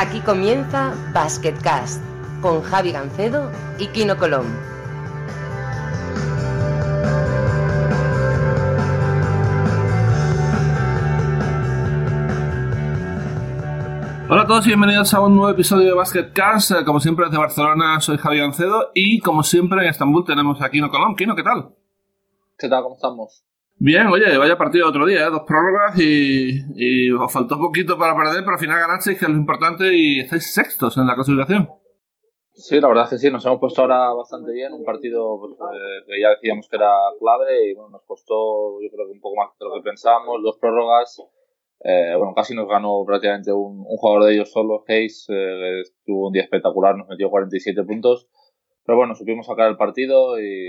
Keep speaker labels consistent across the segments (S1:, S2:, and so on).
S1: Aquí comienza Basketcast con Javi Gancedo y Kino Colón.
S2: Hola a todos y bienvenidos a un nuevo episodio de Basketcast. Eh, Como siempre desde Barcelona soy Javi Gancedo y como siempre en Estambul tenemos a Kino Colón. Kino, ¿qué tal?
S3: ¿Qué tal? ¿Cómo estamos?
S2: Bien, oye, vaya partido otro día, ¿eh? dos prórrogas y, os faltó poquito para perder, pero al final ganasteis, que es lo importante, y estáis sextos en la clasificación.
S3: Sí, la verdad es que sí, nos hemos puesto ahora bastante bien. Un partido pues, eh, que ya decíamos que era clave y bueno, nos costó, yo creo que un poco más de lo que pensábamos. Dos prórrogas, eh, bueno, casi nos ganó prácticamente un, un jugador de ellos solo, Hayes, eh, tuvo un día espectacular, nos metió 47 puntos. Pero bueno, supimos sacar el partido y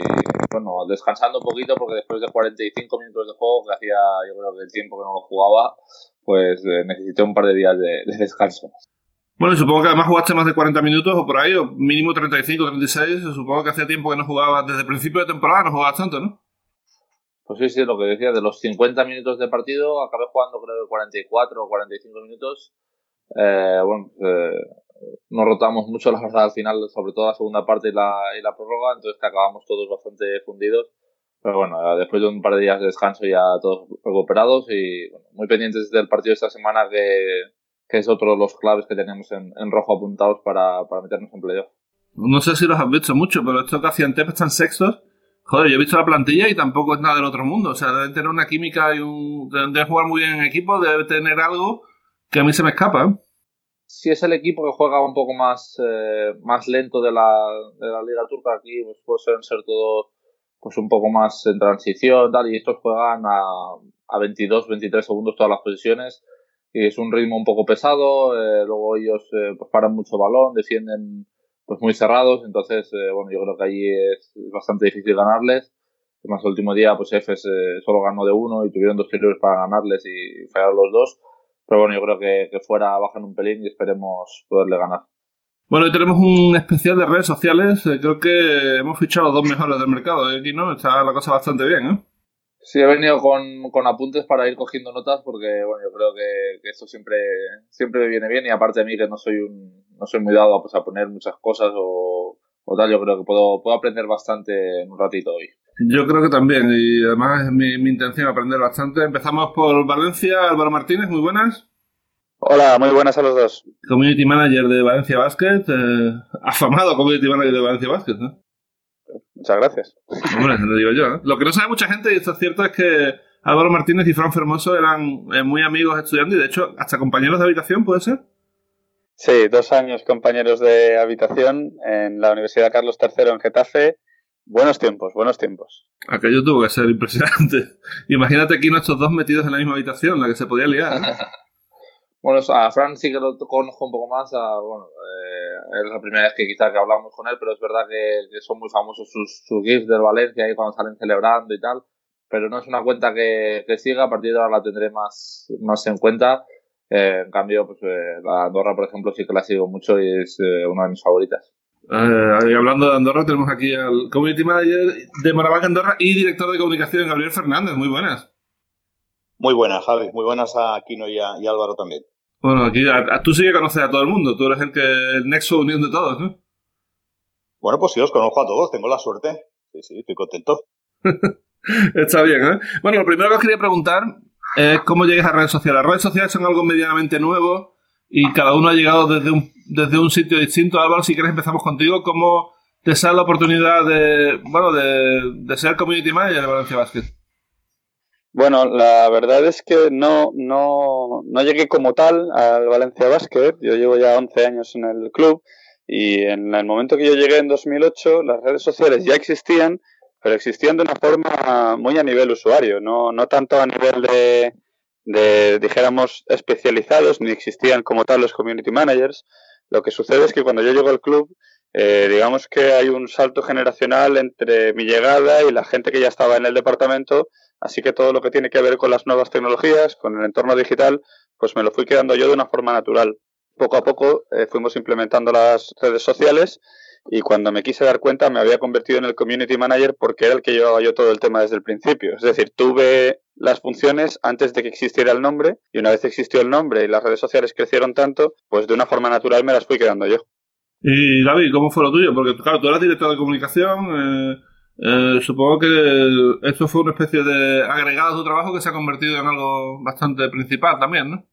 S3: bueno, descansando un poquito porque después de 45 minutos de juego, que hacía yo creo que el tiempo que no lo jugaba, pues eh, necesité un par de días de, de descanso.
S2: Bueno, y supongo que además jugaste más de 40 minutos o por ahí, o mínimo 35, 36. Supongo que hacía tiempo que no jugabas, desde el principio de temporada no jugabas tanto, ¿no?
S3: Pues sí, sí, lo que decía, de los 50 minutos de partido acabé jugando creo que 44 o 45 minutos. Eh, bueno, eh, nos rotamos mucho la verdad al final, sobre todo la segunda parte y la, y la prórroga, entonces que acabamos todos bastante fundidos. Pero bueno, después de un par de días de descanso ya todos recuperados y muy pendientes del partido esta semana que, que es otro de los claves que tenemos en, en rojo apuntados para, para meternos en playoff.
S2: No sé si los has visto mucho, pero esto que hacían Tep están sextos. Joder, yo he visto la plantilla y tampoco es nada del otro mundo. O sea, deben tener una química y un. Deben jugar muy bien en equipo, debe tener algo que a mí se me escapa. ¿eh?
S3: Si es el equipo que juega un poco más, eh, más lento de la, de la liga turca, aquí pues, pueden ser todos pues un poco más en transición tal, y estos juegan a, a 22, 23 segundos todas las posiciones y es un ritmo un poco pesado, eh, luego ellos eh, pues paran mucho balón, defienden pues muy cerrados, entonces eh, bueno yo creo que allí es bastante difícil ganarles. Además el último día pues Efes solo ganó de uno y tuvieron dos tiros para ganarles y fallaron los dos. Pero bueno, yo creo que, que fuera bajan un pelín y esperemos poderle ganar.
S2: Bueno, hoy tenemos un especial de redes sociales. Eh, Creo que hemos fichado los dos mejores del mercado. ¿eh? Aquí, ¿no? Está la cosa bastante bien, ¿eh?
S3: Sí, he venido con, con apuntes para ir cogiendo notas porque, bueno, yo creo que, que esto siempre, siempre me viene bien y aparte de mí que no soy un, no soy muy dado a, pues, a poner muchas cosas o, o tal, yo creo que puedo, puedo aprender bastante en un ratito hoy.
S2: Yo creo que también, y además es mi, mi intención aprender bastante. Empezamos por Valencia, Álvaro Martínez, muy buenas.
S4: Hola, muy buenas a los dos.
S2: Community Manager de Valencia Basket, eh, afamado Community Manager de Valencia Basket, ¿no?
S4: Muchas gracias.
S2: Hombre, lo digo yo. ¿eh? Lo que no sabe mucha gente, y esto es cierto, es que Álvaro Martínez y Fran Fermoso eran eh, muy amigos estudiando y de hecho hasta compañeros de habitación, ¿puede ser?
S4: Sí, dos años compañeros de habitación en la Universidad Carlos III en Getafe. Buenos tiempos, buenos tiempos.
S2: Aquello tuvo que ser impresionante. Imagínate aquí nuestros dos metidos en la misma habitación, la que se podía liar. ¿eh?
S3: Bueno, a Fran sí que lo conozco un poco más. A, bueno, eh, es la primera vez que quizás que hablamos con él, pero es verdad que, que son muy famosos sus, sus GIFs del Valencia ahí cuando salen celebrando y tal. Pero no es una cuenta que, que siga, a partir de ahora la tendré más, más en cuenta. Eh, en cambio, pues eh, la Andorra, por ejemplo, sí que la sigo mucho y es eh, una de mis favoritas.
S2: Eh, hablando de Andorra, tenemos aquí al Community Manager de Maravaca Andorra y director de comunicación, Gabriel Fernández. Muy buenas.
S5: Muy buenas, Javi. Muy buenas a Kino y a, y a Álvaro también.
S2: Bueno, aquí a, a- tú sí que conoces a todo el mundo. Tú eres el que el nexo unión de todos, ¿no?
S5: Bueno, pues sí, os conozco a todos. Tengo la suerte. Sí, sí, estoy contento.
S2: Está bien, ¿eh? Bueno, lo primero que os quería preguntar es cómo llegáis a redes sociales. Las redes sociales son algo medianamente nuevo y cada uno ha llegado desde un, desde un sitio distinto. Álvaro, si quieres empezamos contigo. ¿Cómo te sale la oportunidad de, bueno, de, ser community manager de Valencia Basket?
S4: Bueno, la verdad es que no, no, no llegué como tal al Valencia Basket. Yo llevo ya 11 años en el club y en el momento que yo llegué en 2008 las redes sociales ya existían, pero existían de una forma muy a nivel usuario, no, no tanto a nivel de, de, dijéramos, especializados, ni existían como tal los community managers. Lo que sucede es que cuando yo llego al club, eh, digamos que hay un salto generacional entre mi llegada y la gente que ya estaba en el departamento, así que todo lo que tiene que ver con las nuevas tecnologías, con el entorno digital, pues me lo fui quedando yo de una forma natural. Poco a poco eh, fuimos implementando las redes sociales y cuando me quise dar cuenta me había convertido en el community manager porque era el que llevaba yo todo el tema desde el principio. Es decir, tuve las funciones antes de que existiera el nombre y una vez existió el nombre y las redes sociales crecieron tanto, pues de una forma natural me las fui quedando yo.
S2: Y David, ¿cómo fue lo tuyo? Porque claro, tú eras director de comunicación, eh, eh, supongo que esto fue una especie de agregado a tu trabajo que se ha convertido en algo bastante principal también, ¿no?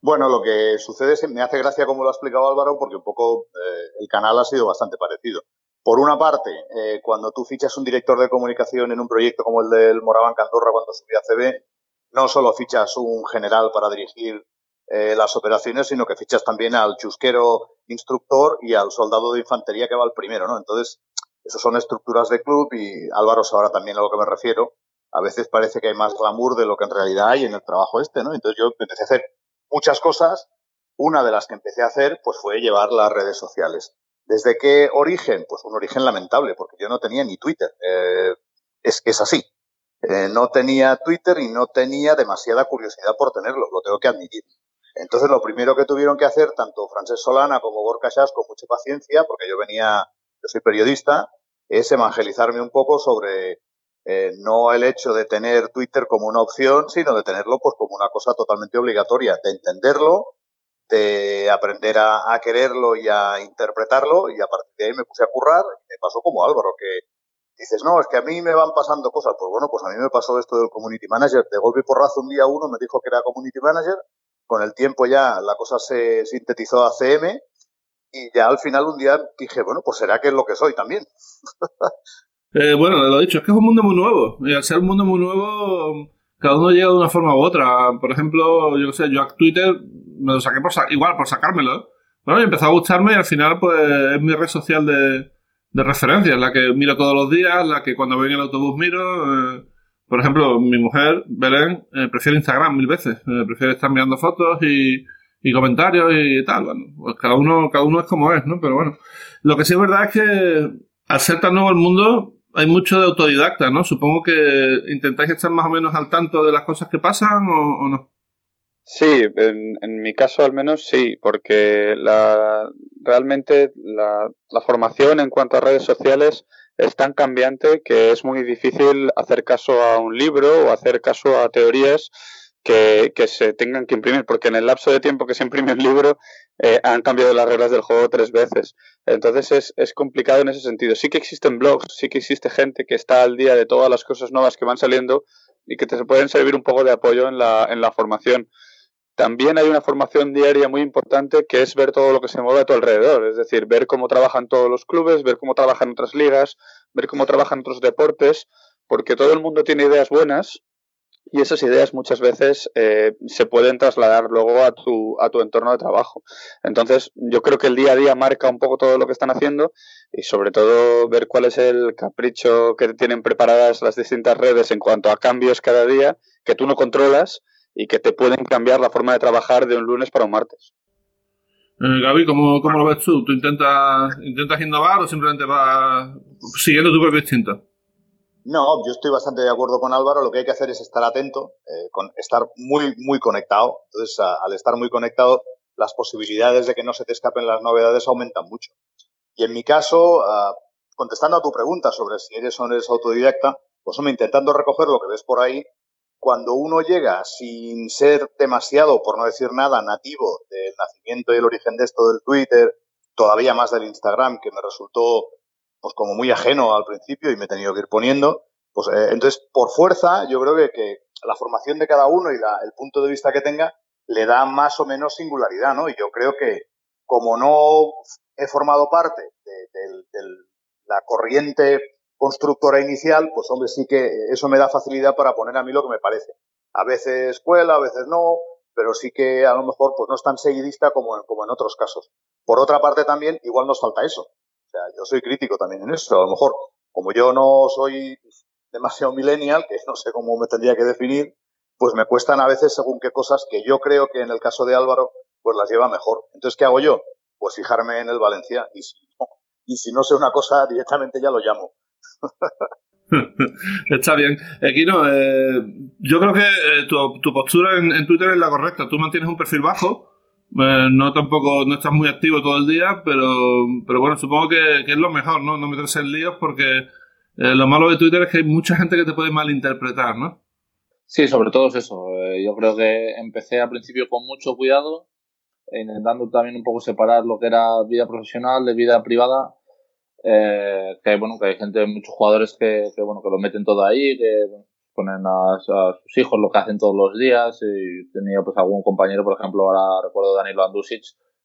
S5: Bueno, lo que sucede es que me hace gracia como lo ha explicado Álvaro, porque un poco eh, el canal ha sido bastante parecido. Por una parte, eh, cuando tú fichas un director de comunicación en un proyecto como el del Moraván Candorra cuando subía CB, no solo fichas un general para dirigir eh, las operaciones, sino que fichas también al chusquero instructor y al soldado de infantería que va al primero, ¿no? Entonces, eso son estructuras de club y Álvaro sabrá también a lo que me refiero. A veces parece que hay más glamour de lo que en realidad hay en el trabajo este, ¿no? Entonces yo empecé a hacer muchas cosas. Una de las que empecé a hacer pues fue llevar las redes sociales. ¿Desde qué origen? Pues un origen lamentable, porque yo no tenía ni Twitter. Eh, es es así. Eh, no tenía Twitter y no tenía demasiada curiosidad por tenerlo, lo tengo que admitir. Entonces lo primero que tuvieron que hacer, tanto Francesc Solana como Gorka Chas, con mucha paciencia, porque yo venía, yo soy periodista, es evangelizarme un poco sobre eh, no el hecho de tener Twitter como una opción, sino de tenerlo pues como una cosa totalmente obligatoria, de entenderlo, de aprender a, quererlo y a interpretarlo, y a partir de ahí me puse a currar, y me pasó como Álvaro, que dices, no, es que a mí me van pasando cosas, pues bueno, pues a mí me pasó esto del Community Manager, de golpe y porrazo un día uno me dijo que era Community Manager, con el tiempo ya la cosa se sintetizó a CM, y ya al final un día dije, bueno, pues será que es lo que soy también.
S2: Eh, bueno, lo dicho, es que es un mundo muy nuevo. Y al ser un mundo muy nuevo, cada uno llega de una forma u otra. Por ejemplo, yo qué sé, yo a Twitter me lo saqué por igual, por sacármelo. Bueno, y empezó a gustarme y al final, pues, es mi red social de, de referencia, la que miro todos los días, la que cuando voy en el autobús miro. Eh, por ejemplo, mi mujer, Belén, eh, prefiere Instagram mil veces. prefiere estar mirando fotos y, y comentarios y tal. Bueno, pues cada uno, cada uno es como es, ¿no? Pero bueno, lo que sí es verdad es que al ser tan nuevo el mundo, hay mucho de autodidacta, ¿no? Supongo que intentáis estar más o menos al tanto de las cosas que pasan o, no.
S4: Sí, en, mi caso al menos sí, porque la, realmente la, la, formación en cuanto a redes sociales es tan cambiante que es muy difícil hacer caso a un libro o hacer caso a teorías que, se tengan que imprimir, porque en el lapso de tiempo que se imprime el libro eh, han cambiado las reglas del juego tres veces. Entonces es, es, complicado en ese sentido. Sí que existen blogs, sí que existe gente que está al día de todas las cosas nuevas que van saliendo y que te pueden servir un poco de apoyo en la, en la formación. También hay una formación diaria muy importante que es ver todo lo que se mueve a tu alrededor, es decir, ver cómo trabajan todos los clubes, ver cómo trabajan otras ligas, ver cómo trabajan otros deportes, porque todo el mundo tiene ideas buenas, y esas ideas muchas veces eh, se pueden trasladar luego a tu, a tu entorno de trabajo. Entonces, yo creo que el día a día marca un poco todo lo que están haciendo y sobre todo ver cuál es el capricho que tienen preparadas las distintas redes en cuanto a cambios cada día que tú no controlas y que te pueden cambiar la forma de trabajar de un lunes para un martes.
S2: Eh, Gaby, ¿cómo, ¿cómo, lo ves tú? ¿Tú intentas, intentas innovar o simplemente vas siguiendo tu propio instinto?
S5: No, yo estoy bastante de acuerdo con Álvaro. Lo que hay que hacer es estar atento, eh, con, estar muy, muy conectado. Entonces, al estar muy conectado, las posibilidades de que no se te escapen las novedades aumentan mucho. Y en mi caso, ah, contestando a tu pregunta sobre si eres o no eres autodidacta, pues hombre, intentando recoger lo que ves por ahí, cuando uno llega sin ser demasiado, por no decir nada, nativo del nacimiento y el origen de esto del Twitter, todavía más del Instagram, que me resultó pues como muy ajeno al principio y me he tenido que ir poniendo. Pues eh, entonces, por fuerza, yo creo que, que, la formación de cada uno y el punto de vista que tenga le da más o menos singularidad, ¿no? Y yo creo que como no he formado parte de, la corriente constructora inicial, pues hombre, sí que eso me da facilidad para poner a mí lo que me parece. A veces escuela, a veces no, pero sí que a lo mejor pues no es tan seguidista como como en otros casos. Por otra parte también, igual nos falta eso. O sea, yo soy crítico también en eso. A lo mejor, como yo no soy demasiado millennial, que no sé cómo me tendría que definir, pues me cuestan a veces según qué cosas que yo creo que en el caso de Álvaro, pues las lleva mejor. Entonces, ¿qué hago yo? Pues fijarme en el Valencia y si no, y si no sé una cosa, directamente ya lo llamo.
S2: Está bien. Equino, eh, yo creo que eh, tu, postura en, Twitter es la correcta. Tú mantienes un perfil bajo, eh, no tampoco, no estás muy activo todo el día, pero, pero bueno, supongo que, es lo mejor, ¿no? No meterse en líos porque eh, lo malo de Twitter es que hay mucha gente que te puede malinterpretar, ¿no?
S3: Sí, sobre todo es eso. Eh, yo creo que empecé al principio con mucho cuidado, intentando también un poco separar lo que era vida profesional de vida privada. Eh, que bueno, que hay gente, muchos jugadores que, que, bueno, que lo meten todo ahí, que ponen a, sus hijos lo que hacen todos los días. Y tenía pues algún compañero, por ejemplo, ahora recuerdo Danilo Andusic,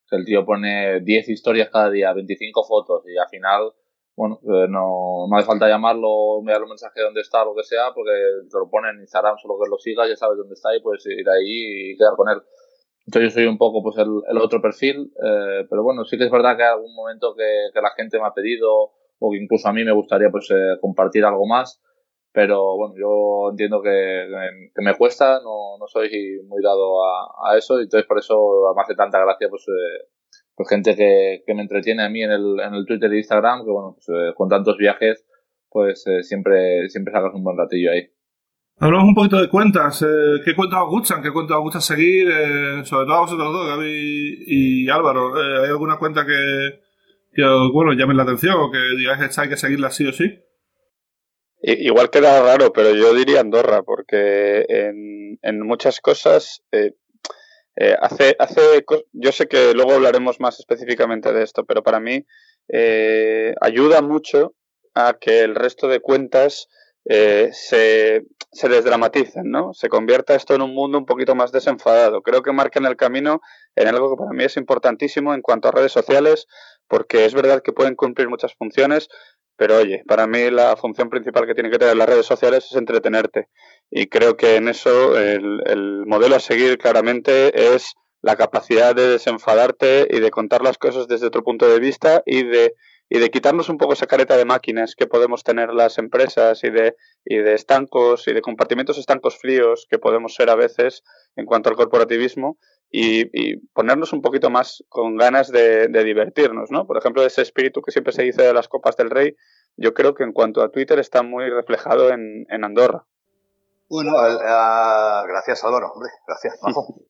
S3: que el tío pone 10 historias cada día, 25 fotos y al final bueno, eh, no, no hace falta llamarlo, enviarle un mensaje de dónde está, lo que sea, porque te lo ponen en Instagram, solo que lo sigas, ya sabes dónde está y puedes ir ahí y quedar con él. Entonces yo soy un poco pues el, el otro perfil, eh, pero bueno, sí que es verdad que hay algún momento que, que, la gente me ha pedido o que incluso a mí me gustaría pues eh, compartir algo más, pero bueno, yo entiendo que, que, me cuesta, no, no soy muy dado a, a, eso y entonces por eso me hace tanta gracia pues eh, pues gente que, que, me entretiene a mí en el, en el Twitter e Instagram, que bueno, pues, eh, con tantos viajes, pues eh, siempre, siempre sacas un buen ratillo ahí.
S2: Hablamos un poquito de cuentas. Eh, ¿Qué cuentas os gustan? ¿Qué cuentas os gusta seguir? Eh, sobre todo a vosotros dos, Gaby y Álvaro. ¿Hay alguna cuenta que, que bueno, llame la atención o que digáis que hay que seguirla sí o sí?
S4: Igual queda raro, pero yo diría Andorra, porque en, muchas cosas eh, eh, hace, hace, yo sé que luego hablaremos más específicamente de esto, pero para mí eh, ayuda mucho a que el resto de cuentas se, se desdramaticen, ¿no? Se convierta esto en un mundo un poquito más desenfadado. Creo que marcan el camino en algo que para mí es importantísimo en cuanto a redes sociales, porque es verdad que pueden cumplir muchas funciones, pero oye, para mí la función principal que tienen que tener las redes sociales es entretenerte. Y creo que en eso el, el modelo a seguir claramente es la capacidad de desenfadarte y de contar las cosas desde otro punto de vista y de, y de quitarnos un poco esa careta de máquinas que podemos tener las empresas y de, y de estancos y de compartimentos estancos fríos que podemos ser a veces en cuanto al corporativismo y, y ponernos un poquito más con ganas de, de, divertirnos, ¿no? Por ejemplo, ese espíritu que siempre se dice de las copas del rey, yo creo que en cuanto a Twitter está muy reflejado en, en Andorra.
S5: Bueno, uh, gracias Álvaro, hombre, gracias.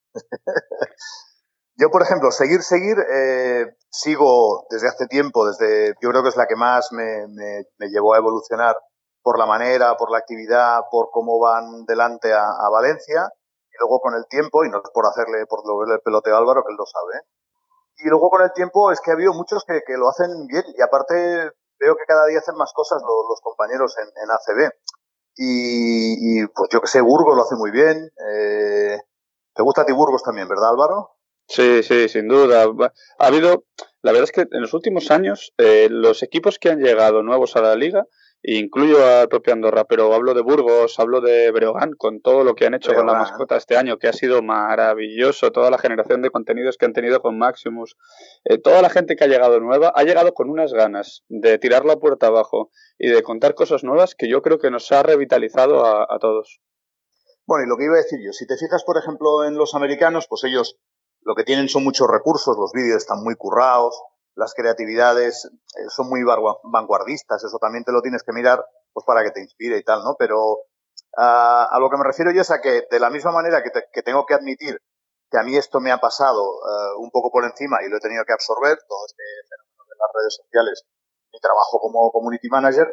S5: yo, por ejemplo, seguir, seguir, eh, sigo desde hace tiempo, desde, yo creo que es la que más me, me, me llevó a evolucionar por la manera, por la actividad, por cómo van delante a, a Valencia y luego con el tiempo, y no es por hacerle, por el peloteo a Álvaro, que él lo sabe, y luego con el tiempo es que ha habido muchos que, que, lo hacen bien, y aparte veo que cada día hacen más cosas los, compañeros en, ACB. Y, y, pues yo que sé, Burgos lo hace muy bien. Eh, ¿Te gusta a ti Burgos también, verdad Álvaro?
S4: Sí, sí, sin duda. Ha habido, la verdad es que en los últimos años, eh, los equipos que han llegado nuevos a la liga incluyo a propio Andorra, pero hablo de Burgos, hablo de Breogán, con todo lo que han hecho Breogán. con la mascota este año, que ha sido maravilloso, toda la generación de contenidos que han tenido con Maximus, eh, toda la gente que ha llegado nueva, ha llegado con unas ganas de tirar la puerta abajo y de contar cosas nuevas que yo creo que nos ha revitalizado a, a todos.
S5: Bueno, y lo que iba a decir yo, si te fijas, por ejemplo, en los americanos, pues ellos lo que tienen son muchos recursos, los vídeos están muy currados, las creatividades eh, son muy vanguardistas, eso también te lo tienes que mirar pues para que te inspire y tal, ¿no? Pero uh, a lo que me refiero yo es a que de la misma manera que, te, que tengo que admitir que a mí esto me ha pasado uh, un poco por encima y lo he tenido que absorber, todo este fenómeno de las redes sociales, mi trabajo como community manager,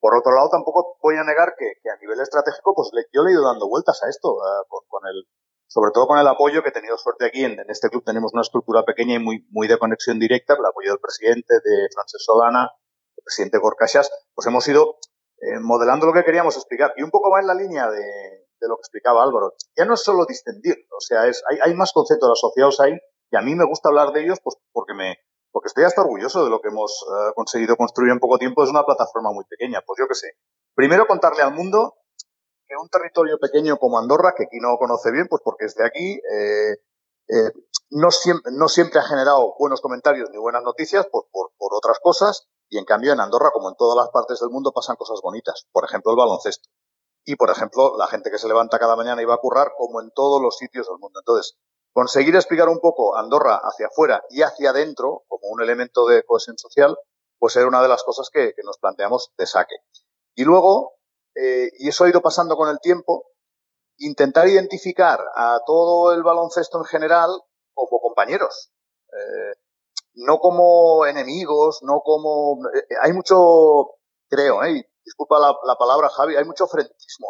S5: por otro lado tampoco voy a negar que, que a nivel estratégico pues le, yo le he ido dando vueltas a esto uh, con, con el sobre todo con el apoyo que he tenido suerte aquí. En, este club tenemos una estructura pequeña y muy, muy de conexión directa, el apoyo del presidente, de Francesc Solana, el presidente Gorkashas, pues hemos ido eh, modelando lo que queríamos explicar. Y un poco más en la línea de, lo que explicaba Álvaro. Ya no es solo distendir, o sea, es, hay, hay más conceptos asociados ahí y a mí me gusta hablar de ellos pues porque me porque estoy hasta orgulloso de lo que hemos uh, conseguido construir en poco tiempo. Es una plataforma muy pequeña. Pues yo qué sé. Primero contarle al mundo que un territorio pequeño como Andorra, que aquí no conoce bien, pues porque es de aquí, eh, eh, no, siempre, ha generado buenos comentarios ni buenas noticias por, por, por, otras cosas, y en cambio en Andorra, como en todas las partes del mundo, pasan cosas bonitas. Por ejemplo, el baloncesto. Y, por ejemplo, la gente que se levanta cada mañana y va a currar, como en todos los sitios del mundo. Entonces, conseguir explicar un poco Andorra hacia afuera y hacia adentro, como un elemento de cohesión social, pues era una de las cosas que, que nos planteamos de saque. Y luego, eh, y eso ha ido pasando con el tiempo, intentar identificar a todo el baloncesto en general como compañeros, eh, no como enemigos, no como... Eh, hay mucho, creo, eh, disculpa la, la, palabra Javi, hay mucho frentismo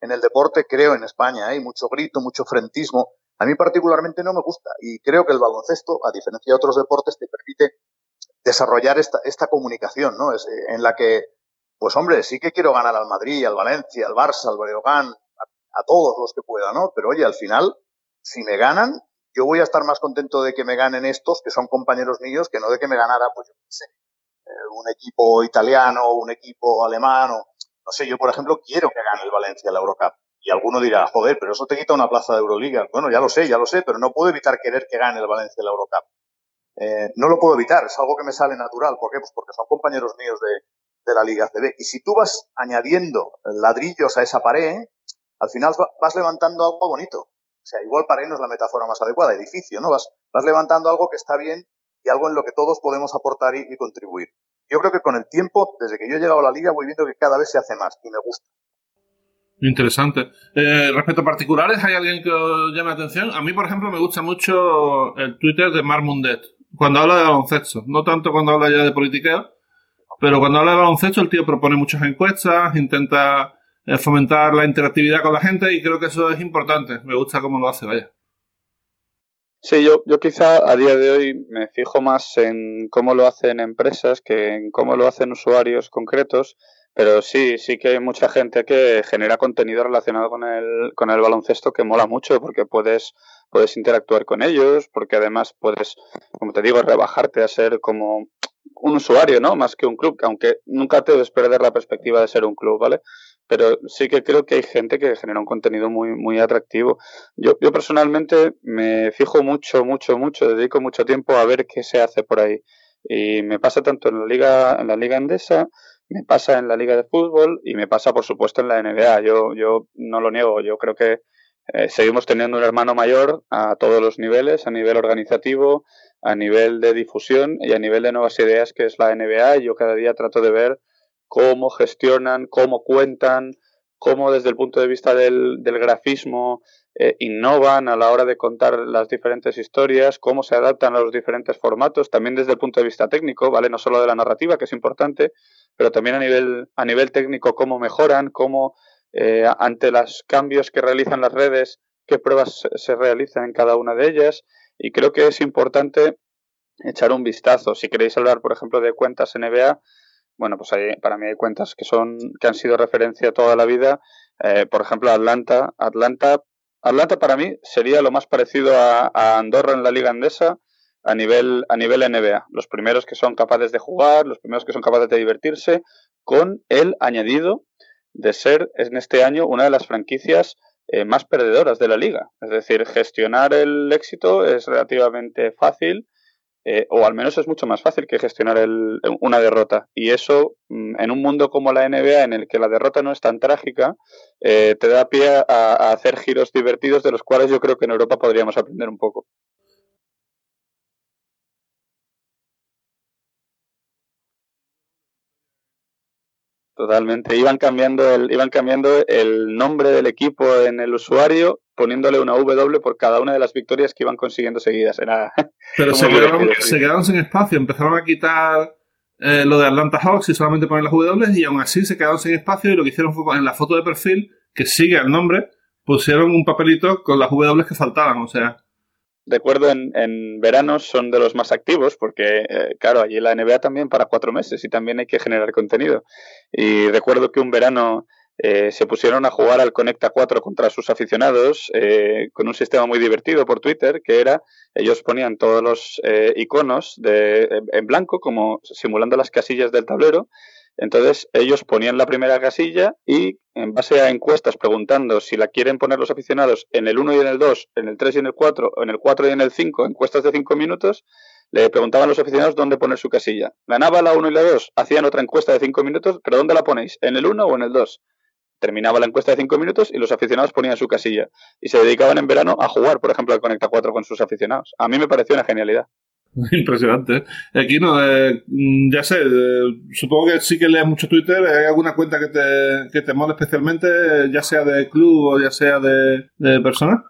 S5: en, el deporte, creo, en España. Hay mucho grito, mucho frentismo. A mí particularmente no me gusta y creo que el baloncesto, a diferencia de otros deportes, te permite desarrollar esta, esta comunicación, ¿no? Es, en la que, pues hombre, sí que quiero ganar al Madrid, al Valencia, al Barça, al Breogán, a, todos los que pueda, ¿no? Pero oye, al final, si me ganan, yo voy a estar más contento de que me ganen estos, que son compañeros míos, que no de que me ganara, pues yo qué sé, eh, un equipo italiano, un equipo alemán, o, no sé, yo por ejemplo quiero que gane el Valencia la Eurocup. Y alguno dirá, joder, pero eso te quita una plaza de Euroliga. Bueno, ya lo sé, ya lo sé, pero no puedo evitar querer que gane el Valencia la Eurocup. Eh, no lo puedo evitar, es algo que me sale natural. ¿Por qué? Pues porque son compañeros míos de, de la Liga CB. Y si tú vas añadiendo ladrillos a esa pared, al final vas levantando algo bonito. O sea, igual pared no es la metáfora más adecuada, edificio, ¿no? Vas, vas levantando algo que está bien y algo en lo que todos podemos aportar y, contribuir. Yo creo que con el tiempo, desde que yo he llegado a la liga, voy viendo que cada vez se hace más y me gusta.
S2: Interesante. Eh, respecto a particulares, ¿hay alguien que os llame la atención? A mí, por ejemplo, me gusta mucho el Twitter de Mar Mundet, cuando habla de baloncesto. No tanto cuando habla ya de politiqueo, pero cuando habla de baloncesto el tío propone muchas encuestas, intenta eh, fomentar la interactividad con la gente y creo que eso es importante. Me gusta cómo lo hace, vaya.
S4: Sí, yo, yo quizá a día de hoy me fijo más en cómo lo hacen empresas que en cómo lo hacen usuarios concretos, pero sí, sí que hay mucha gente que genera contenido relacionado con el, con el baloncesto que mola mucho porque puedes, puedes interactuar con ellos, porque además puedes, como te digo, rebajarte a ser como un usuario, ¿no? Más que un club, aunque nunca te debes perder la perspectiva de ser un club, ¿vale? Pero sí que creo que hay gente que genera un contenido muy, muy atractivo. Yo, yo personalmente me fijo mucho, mucho, mucho, dedico mucho tiempo a ver qué se hace por ahí. Y me pasa tanto en la liga, en la liga endesa, me pasa en la liga de fútbol y me pasa, por supuesto, en la NBA. Yo, yo no lo niego, yo creo que eh, seguimos teniendo un hermano mayor a todos los niveles, a nivel organizativo, a nivel de difusión y a nivel de nuevas ideas, que es la NBA. Yo cada día trato de ver cómo gestionan, cómo cuentan, cómo desde el punto de vista del, del grafismo eh, innovan a la hora de contar las diferentes historias, cómo se adaptan a los diferentes formatos, también desde el punto de vista técnico, ¿vale? No solo de la narrativa, que es importante, pero también a nivel, a nivel técnico, cómo mejoran, cómo eh, ante los cambios que realizan las redes, qué pruebas se realizan en cada una de ellas. Y creo que es importante echar un vistazo. Si queréis hablar, por ejemplo, de cuentas NBA, bueno, pues hay, para mí hay cuentas que son que han sido referencia toda la vida. Eh, por ejemplo, Atlanta. Atlanta. Atlanta para mí sería lo más parecido a, a, Andorra en la liga andesa a nivel, a nivel NBA. Los primeros que son capaces de jugar, los primeros que son capaces de divertirse, con el añadido de ser en este año una de las franquicias eh, más perdedoras de la liga. Es decir, gestionar el éxito es relativamente fácil eh, o al menos es mucho más fácil que gestionar el, una derrota. Y eso, mm, en un mundo como la NBA, en el que la derrota no es tan trágica, eh, te da pie a, a, hacer giros divertidos de los cuales yo creo que en Europa podríamos aprender un poco. Totalmente. Iban cambiando el, iban cambiando el nombre del equipo en el usuario, poniéndole una W por cada una de las victorias que iban consiguiendo seguidas. Era
S2: Pero se quedaron, se quedaron, sin espacio. Empezaron a quitar eh, lo de Atlanta Hawks y solamente poner las W y aún así se quedaron sin espacio y lo que hicieron fue en la foto de perfil, que sigue el nombre, pusieron un papelito con las W que faltaban. O sea,
S4: recuerdo en, en verano son de los más activos porque, eh, claro, allí la NBA también para cuatro meses y también hay que generar contenido. Y recuerdo que un verano eh, se pusieron a jugar al Conecta 4 contra sus aficionados eh, con un sistema muy divertido por Twitter que era, ellos ponían todos los eh, iconos de, en blanco como simulando las casillas del tablero entonces ellos ponían la primera casilla y en base a encuestas preguntando si la quieren poner los aficionados en el 1 y en el 2, en el 3 y en el 4, o en el 4 y en el 5, encuestas de 5 minutos, le preguntaban a los aficionados dónde poner su casilla. Ganaba la 1 y la 2, hacían otra encuesta de 5 minutos, pero ¿dónde la ponéis? ¿En el 1 o en el 2? Terminaba la encuesta de 5 minutos y los aficionados ponían su casilla. Y se dedicaban en verano a jugar, por ejemplo, al Conecta 4 con sus aficionados. A mí me pareció una genialidad.
S2: Impresionante. Aquí no, eh, ya sé, eh, supongo que sí que lees mucho Twitter. ¿Hay alguna cuenta que te, que te mole especialmente, ya sea de club o ya sea de, de persona?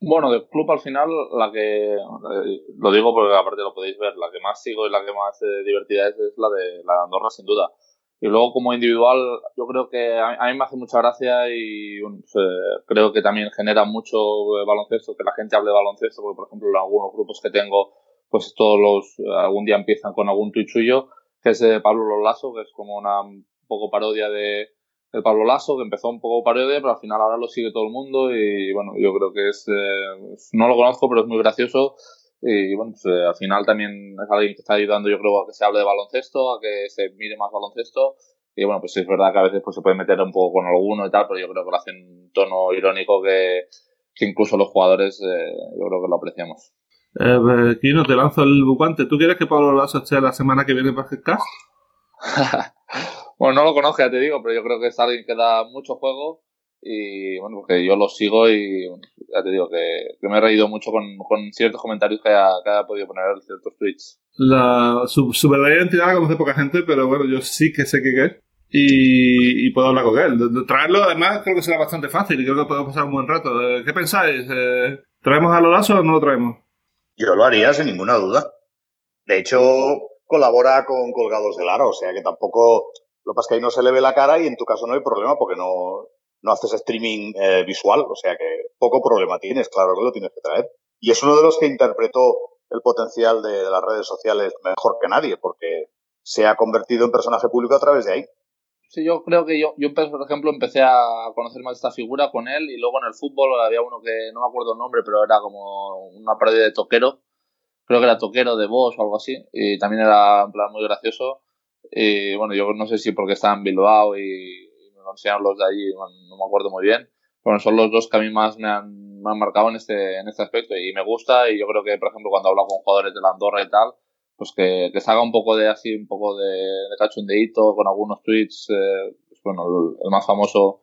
S3: Bueno, de club al final, la que, eh, lo digo porque aparte lo podéis ver, la que más sigo y la que más eh, divertida es, es la, de, la de Andorra, sin duda. Y luego como individual, yo creo que a, mí me hace mucha gracia y pues, eh, creo que también genera mucho baloncesto, que la gente hable de baloncesto, porque por ejemplo en algunos grupos que tengo, pues todos los, algún día empiezan con algún tuit suyo, que es de Pablo Lolaso, que es como una un poco parodia de, de Pablo Lasso, que empezó un poco parodia, pero al final ahora lo sigue todo el mundo y bueno, yo creo que es, eh, no lo conozco, pero es muy gracioso y bueno, pues, eh, al final también es alguien que está ayudando, yo creo, a que se hable de baloncesto, a que se mire más baloncesto. Y bueno, pues es verdad que a veces pues, se puede meter un poco con alguno y tal, pero yo creo que lo hace en un tono irónico que, que incluso los jugadores eh, yo creo que lo apreciamos.
S2: Eh, Kino, te lanzo el bucante. ¿Tú quieres que Pablo Lasso esté la semana que viene en Basketcast?
S3: bueno, no lo conozco, ya te digo, pero yo creo que es alguien que da mucho juego y bueno, porque yo lo sigo y ya te digo que, me he reído mucho con, ciertos comentarios que haya, que haya podido poner en ciertos tweets.
S2: La, su, su, verdadera identidad la conoce poca gente, pero bueno, yo sí que sé que es y, y puedo hablar con él. De, traerlo, además, creo que será bastante fácil y creo que podemos pasar un buen rato. Eh, ¿Qué pensáis? Eh, ¿Traemos a Lolaso o no lo traemos?
S5: Yo lo haría sin ninguna duda. De hecho, colabora con Colgados del Aro, o sea que tampoco lo que que ahí no se le ve la cara y en tu caso no hay problema porque no, no haces streaming eh, visual, o sea que poco problema tienes, claro que lo tienes que traer. Y es uno de los que interpretó el potencial de, las redes sociales mejor que nadie, porque se ha convertido en personaje público a través de ahí.
S3: Sí, yo creo que yo, yo por ejemplo, empecé a conocer más esta figura con él y luego en el fútbol había uno que no me acuerdo el nombre, pero era como una parodia de toquero. Creo que era toquero de voz o algo así. Y también era en plan muy gracioso. Y bueno, yo no sé si porque estaba en Bilbao y lo enseñaron los de allí, no me acuerdo muy bien. Bueno, son los dos que a mí más me han, me han marcado en este, en este aspecto y me gusta y yo creo que, por ejemplo, cuando hablo con jugadores de la Andorra y tal, pues que, que se haga un poco de así, un poco de, de cachondeíto con algunos tweets, eh, pues bueno, el, más famoso,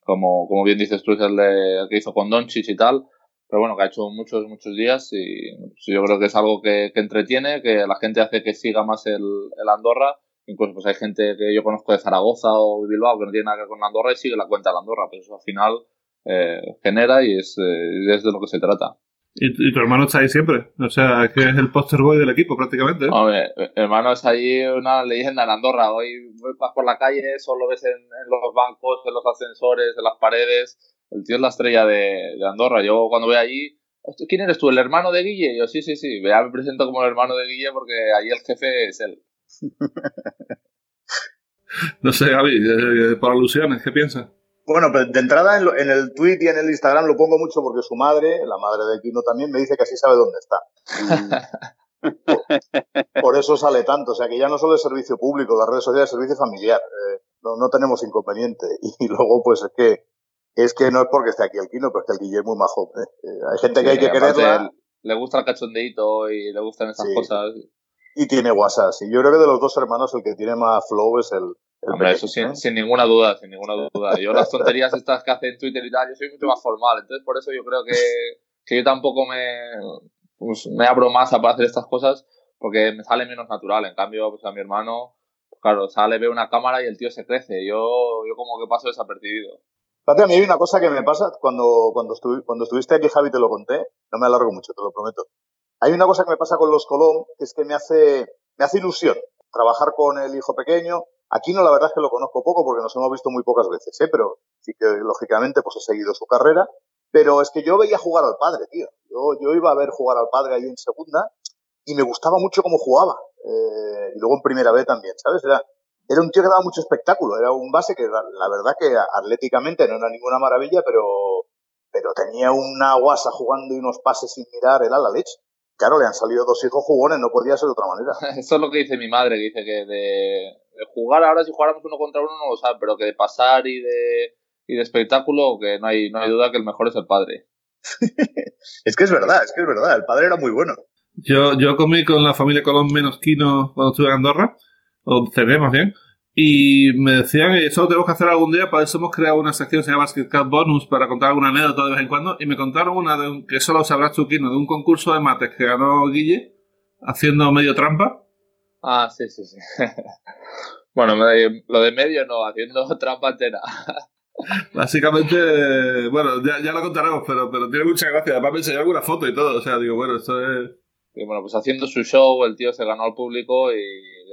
S3: como, como bien dices tú, es el, de, que hizo con Doncic y tal, pero bueno, que ha hecho muchos, muchos días y pues yo creo que es algo que, que entretiene, que la gente hace que siga más el, el Andorra. Incluso pues hay gente que yo conozco de Zaragoza o Bilbao que no tiene nada que ver con Andorra y sigue la cuenta de Andorra, pero eso al final eh, genera y es, eh, es de lo que se trata.
S2: ¿Y, tu hermano está ahí siempre? O sea, que es el poster boy del equipo prácticamente. ¿eh?
S3: Hombre, hermano es ahí una leyenda en Andorra. Hoy vas por la calle, solo ves en, los bancos, en los ascensores, en las paredes. El tío es la estrella de, de Andorra. Yo cuando voy allí, ¿quién eres tú? ¿El hermano de Guille? yo, sí, sí, sí. Ya me presento como el hermano de Guille porque ahí el jefe es él.
S2: no sé, Gaby, por alusiones, ¿qué piensas?
S5: Bueno, pues de entrada en, el tweet y en el Instagram lo pongo mucho porque su madre, la madre de Kino también, me dice que así sabe dónde está. por, eso sale tanto. O sea que ya no solo es servicio público, las redes sociales es servicio familiar. Eh, no, tenemos inconveniente. Y, luego, pues es que es que no es porque esté aquí el Kino, pero es que el Guillermo es majo. hay gente que hay que quererla.
S3: Le gusta el cachondeito y le gustan esas cosas
S5: y tiene WhatsApp. Y yo creo que de los dos hermanos el que tiene más flow es el...
S3: Hombre, eso sin, sin, ninguna duda, sin ninguna duda. Yo las tonterías estas que hace en Twitter y tal, yo soy mucho más formal. Entonces por eso yo creo que, que yo tampoco me, pues, me abro más a para hacer estas cosas porque me sale menos natural. En cambio, pues a mi hermano, pues, claro, sale, ve una cámara y el tío se crece. Yo, yo como que paso desapercibido.
S5: Fíjate, a mí hay una cosa que me pasa cuando, cuando, cuando estuviste aquí, Javi, te lo conté. No me alargo mucho, te lo prometo. Hay una cosa que me pasa con los Colón, que es que me hace, me hace ilusión trabajar con el hijo pequeño. Aquí no, la verdad es que lo conozco poco porque nos hemos visto muy pocas veces, ¿eh? pero sí que lógicamente pues he seguido su carrera. Pero es que yo veía jugar al padre, tío. Yo, yo iba a ver jugar al padre ahí en segunda y me gustaba mucho cómo jugaba. Eh, y luego en primera B también, ¿sabes? Era, era un tío que daba mucho espectáculo. Era un base que la, verdad que atléticamente no era ninguna maravilla, pero, pero tenía una guasa jugando y unos pases sin mirar, era la leche claro, le han salido dos hijos jugones, no podía ser de otra manera.
S3: Eso es lo que dice mi madre, que dice que de, jugar ahora, si jugáramos uno contra uno, no lo sabe, pero que de pasar y de, y de espectáculo, que no hay, no hay duda que el mejor es el padre.
S5: es que es verdad, es que es verdad, el padre era muy bueno.
S2: Yo, yo comí con la familia Colón menos Quino cuando estuve en Andorra, o cené más bien, y me decían eso tenemos que hacer algún día, para eso hemos creado una sección que se llama Basketcast Bonus para contar alguna anécdota de vez en cuando. Y me contaron una de un, que solo sabrás tú, Kino, de un concurso de mates que ganó Guille haciendo medio trampa.
S3: Ah, sí, sí, sí. bueno, lo de medio no, haciendo trampa entera.
S2: Básicamente, bueno, ya, ya, lo contaremos, pero, pero tiene mucha gracia. Además me enseñó alguna foto y todo. O sea, digo, bueno, esto es.
S3: Y bueno, pues haciendo su show, el tío se ganó al público y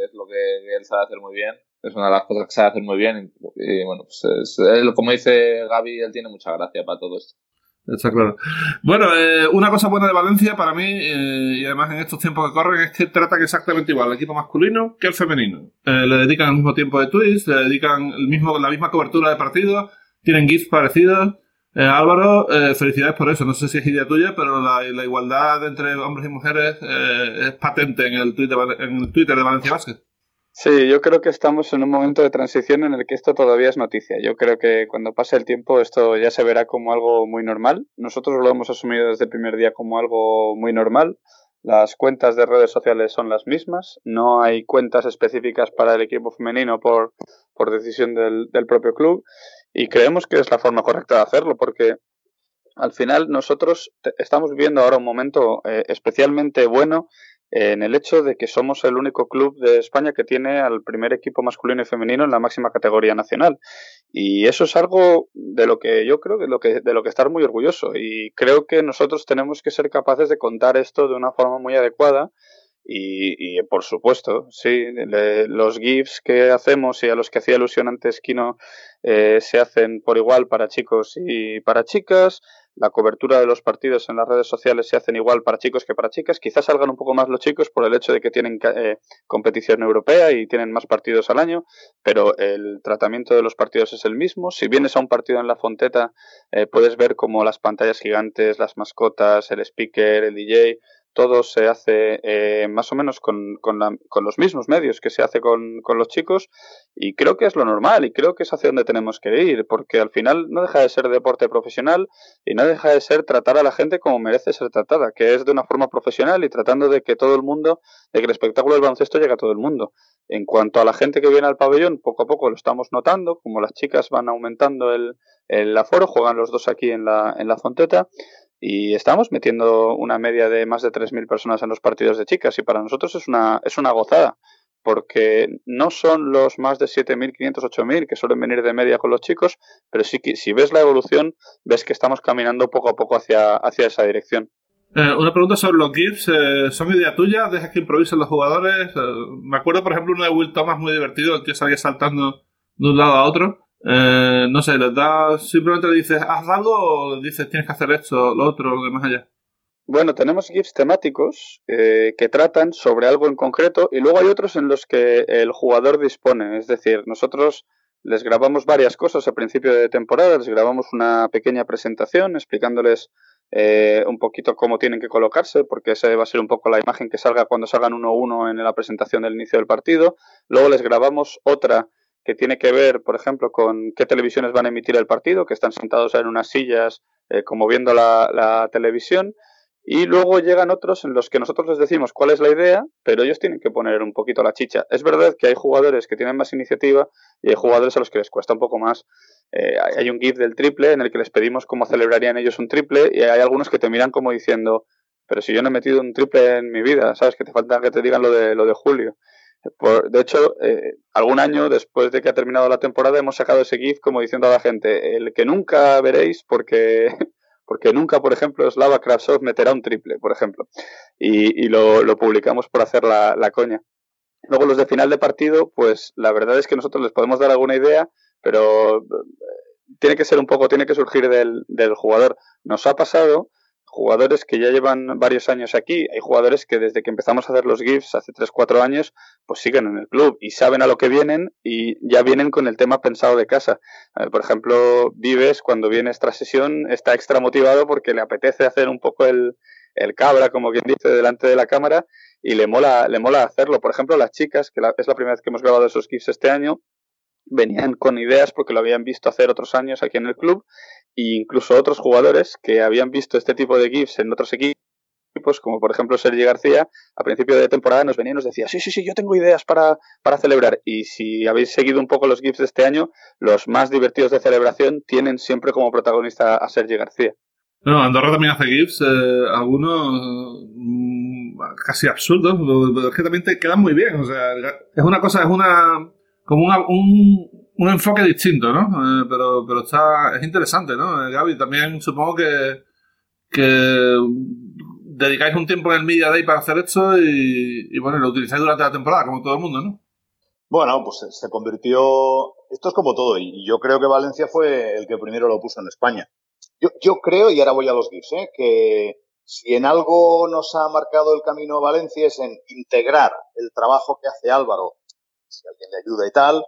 S3: es lo que él sabe hacer muy bien es una de las cosas que se hace muy bien. Y, bueno, pues como dice Gaby, él tiene mucha gracia para todo esto.
S2: Está claro. Bueno, eh, una cosa buena de Valencia para mí, eh, y además en estos tiempos que corren, es que tratan exactamente igual el equipo masculino que el femenino. Eh, le dedican el mismo tiempo de tweets, le dedican el mismo, la misma cobertura de partidos, tienen GIFs parecidos. Álvaro, felicidades por eso. No sé si es idea tuya, pero la, igualdad entre hombres y mujeres es patente en el, en el Twitter de Valencia Basket.
S4: Sí, yo creo que estamos en un momento de transición en el que esto todavía es noticia. Yo creo que cuando pase el tiempo esto ya se verá como algo muy normal. Nosotros lo hemos asumido desde el primer día como algo muy normal. Las cuentas de redes sociales son las mismas. No hay cuentas específicas para el equipo femenino por, por decisión del, del propio club. Y creemos que es la forma correcta de hacerlo porque al final nosotros estamos viviendo ahora un momento eh, especialmente bueno en el hecho de que somos el único club de España que tiene al primer equipo masculino y femenino en la máxima categoría nacional. Y eso es algo de lo que yo creo que, lo que de lo que estar muy orgulloso. Y creo que nosotros tenemos que ser capaces de contar esto de una forma muy adecuada. Y, por supuesto, sí, los GIFs que hacemos y a los que hacía alusión antes Kino eh, se hacen por igual para chicos y para chicas la cobertura de los partidos en las redes sociales se hacen igual para chicos que para chicas. Quizás salgan un poco más los chicos por el hecho de que tienen eh, competición europea y tienen más partidos al año, pero el tratamiento de los partidos es el mismo. Si vienes a un partido en la Fonteta, eh, puedes ver como las pantallas gigantes, las mascotas, el speaker, el DJ, todo se hace eh, más o menos con, con, los mismos medios que se hace con, con, los chicos y creo que es lo normal y creo que es hacia donde tenemos que ir porque al final no deja de ser deporte profesional y no deja de ser tratar a la gente como merece ser tratada, que es de una forma profesional y tratando de que todo el mundo, de que el espectáculo del baloncesto llegue a todo el mundo. En cuanto a la gente que viene al pabellón, poco a poco lo estamos notando, como las chicas van aumentando el, el aforo, juegan los dos aquí en la, en la Fonteta y estamos metiendo una media de más de 3.000 personas en los partidos de chicas y para nosotros es una, es una gozada porque no son los más de 7.500, 8.000 que suelen venir de media con los chicos, pero sí que si ves la evolución, ves que estamos caminando poco a poco hacia, hacia esa dirección.
S2: Eh, una pregunta sobre los GIFs. Eh, ¿Son idea tuya? ¿Dejas que improvisen los jugadores? Eh, me acuerdo, por ejemplo, uno de Will Thomas muy divertido, el tío salía saltando de un lado a otro. Eh, no sé, les da, simplemente le dices, haz algo o dices, tienes que hacer esto, lo otro, lo demás allá.
S4: Bueno, tenemos GIFs temáticos eh, que tratan sobre algo en concreto y luego hay otros en los que el jugador dispone. Es decir, nosotros les grabamos varias cosas a principio de temporada, les grabamos una pequeña presentación explicándoles eh, un poquito cómo tienen que colocarse, porque esa va a ser un poco la imagen que salga cuando salgan 1-1 en la presentación del inicio del partido. Luego les grabamos otra que tiene que ver, por ejemplo, con qué televisiones van a emitir el partido, que están sentados en unas sillas eh, como viendo la, televisión. Y luego llegan otros en los que nosotros les decimos cuál es la idea, pero ellos tienen que poner un poquito la chicha. Es verdad que hay jugadores que tienen más iniciativa y hay jugadores a los que les cuesta un poco más. Eh, hay un GIF del triple en el que les pedimos cómo celebrarían ellos un triple y hay algunos que te miran como diciendo, pero si yo no he metido un triple en mi vida, ¿sabes? Que te falta que te digan lo de, lo de Julio de hecho, eh, algún año después de que ha terminado la temporada hemos sacado ese GIF como diciendo a la gente, el que nunca veréis porque, porque nunca, por ejemplo, Slava Kravsov meterá un triple, por ejemplo. Y, lo, publicamos por hacer la, coña. Luego los de final de partido, pues la verdad es que nosotros les podemos dar alguna idea, pero eh, tiene que ser un poco, tiene que surgir del, del jugador. Nos ha pasado jugadores que ya llevan varios años aquí, hay jugadores que desde que empezamos a hacer los GIFs hace 3-4 años, pues siguen en el club y saben a lo que vienen y ya vienen con el tema pensado de casa. Por ejemplo, Vives cuando viene esta sesión está extra motivado porque le apetece hacer un poco el, el cabra, como quien dice, delante de la cámara y le mola, le mola hacerlo. Por ejemplo, las chicas, que es la primera vez que hemos grabado esos GIFs este año, venían con ideas porque lo habían visto hacer otros años aquí en el club e incluso otros jugadores que habían visto este tipo de GIFs en otros equipos, como por ejemplo Sergi García, a principio de temporada nos venía y nos decía, sí, sí, sí, yo tengo ideas para, para celebrar. Y si habéis seguido un poco los GIFs de este año, los más divertidos de celebración tienen siempre como protagonista a Sergi García.
S2: No, Andorra también hace GIFs, eh, algunos mm, casi absurdos, pero es que también te quedan muy bien. O sea, es una cosa, es una como un, un, enfoque distinto, ¿no? Eh, pero, pero está, es interesante, ¿no? Eh, Gaby, también supongo que, que dedicáis un tiempo en el Media Day para hacer esto y, y bueno, lo utilizáis durante la temporada, como todo el mundo, ¿no?
S5: Bueno, pues se convirtió. Esto es como todo, y yo creo que Valencia fue el que primero lo puso en España. Yo, yo creo, y ahora voy a los GIFs, ¿eh? que si en algo nos ha marcado el camino Valencia es en integrar el trabajo que hace Álvaro, si alguien le ayuda y tal,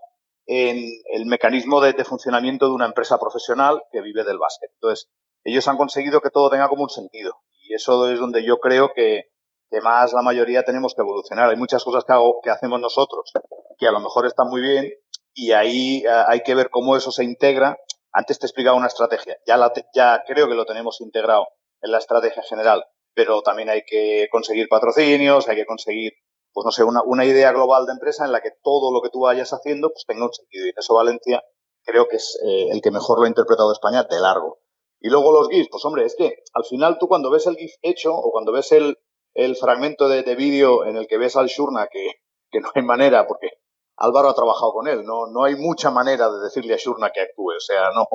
S5: en el mecanismo de, funcionamiento de una empresa profesional que vive del básquet. Entonces, ellos han conseguido que todo tenga como un sentido. Y eso es donde yo creo que, que más la mayoría tenemos que evolucionar. Hay muchas cosas que, hago, que hacemos nosotros que a lo mejor están muy bien y ahí eh, hay que ver cómo eso se integra. Antes te he explicado una estrategia. Ya, la ya creo que lo tenemos integrado en la estrategia general, pero también hay que conseguir patrocinios, hay que conseguir pues no sé, una, una, idea global de empresa en la que todo lo que tú vayas haciendo pues tenga un sentido. Y en eso Valencia creo que es eh, el que mejor lo ha interpretado España de largo. Y luego los GIFs, pues hombre, es que al final tú cuando ves el GIF hecho o cuando ves el, el fragmento de, de vídeo en el que ves al Shurna que, que no hay manera, porque Álvaro ha trabajado con él, no, no hay mucha manera de decirle a Shurna que actúe, o sea, no,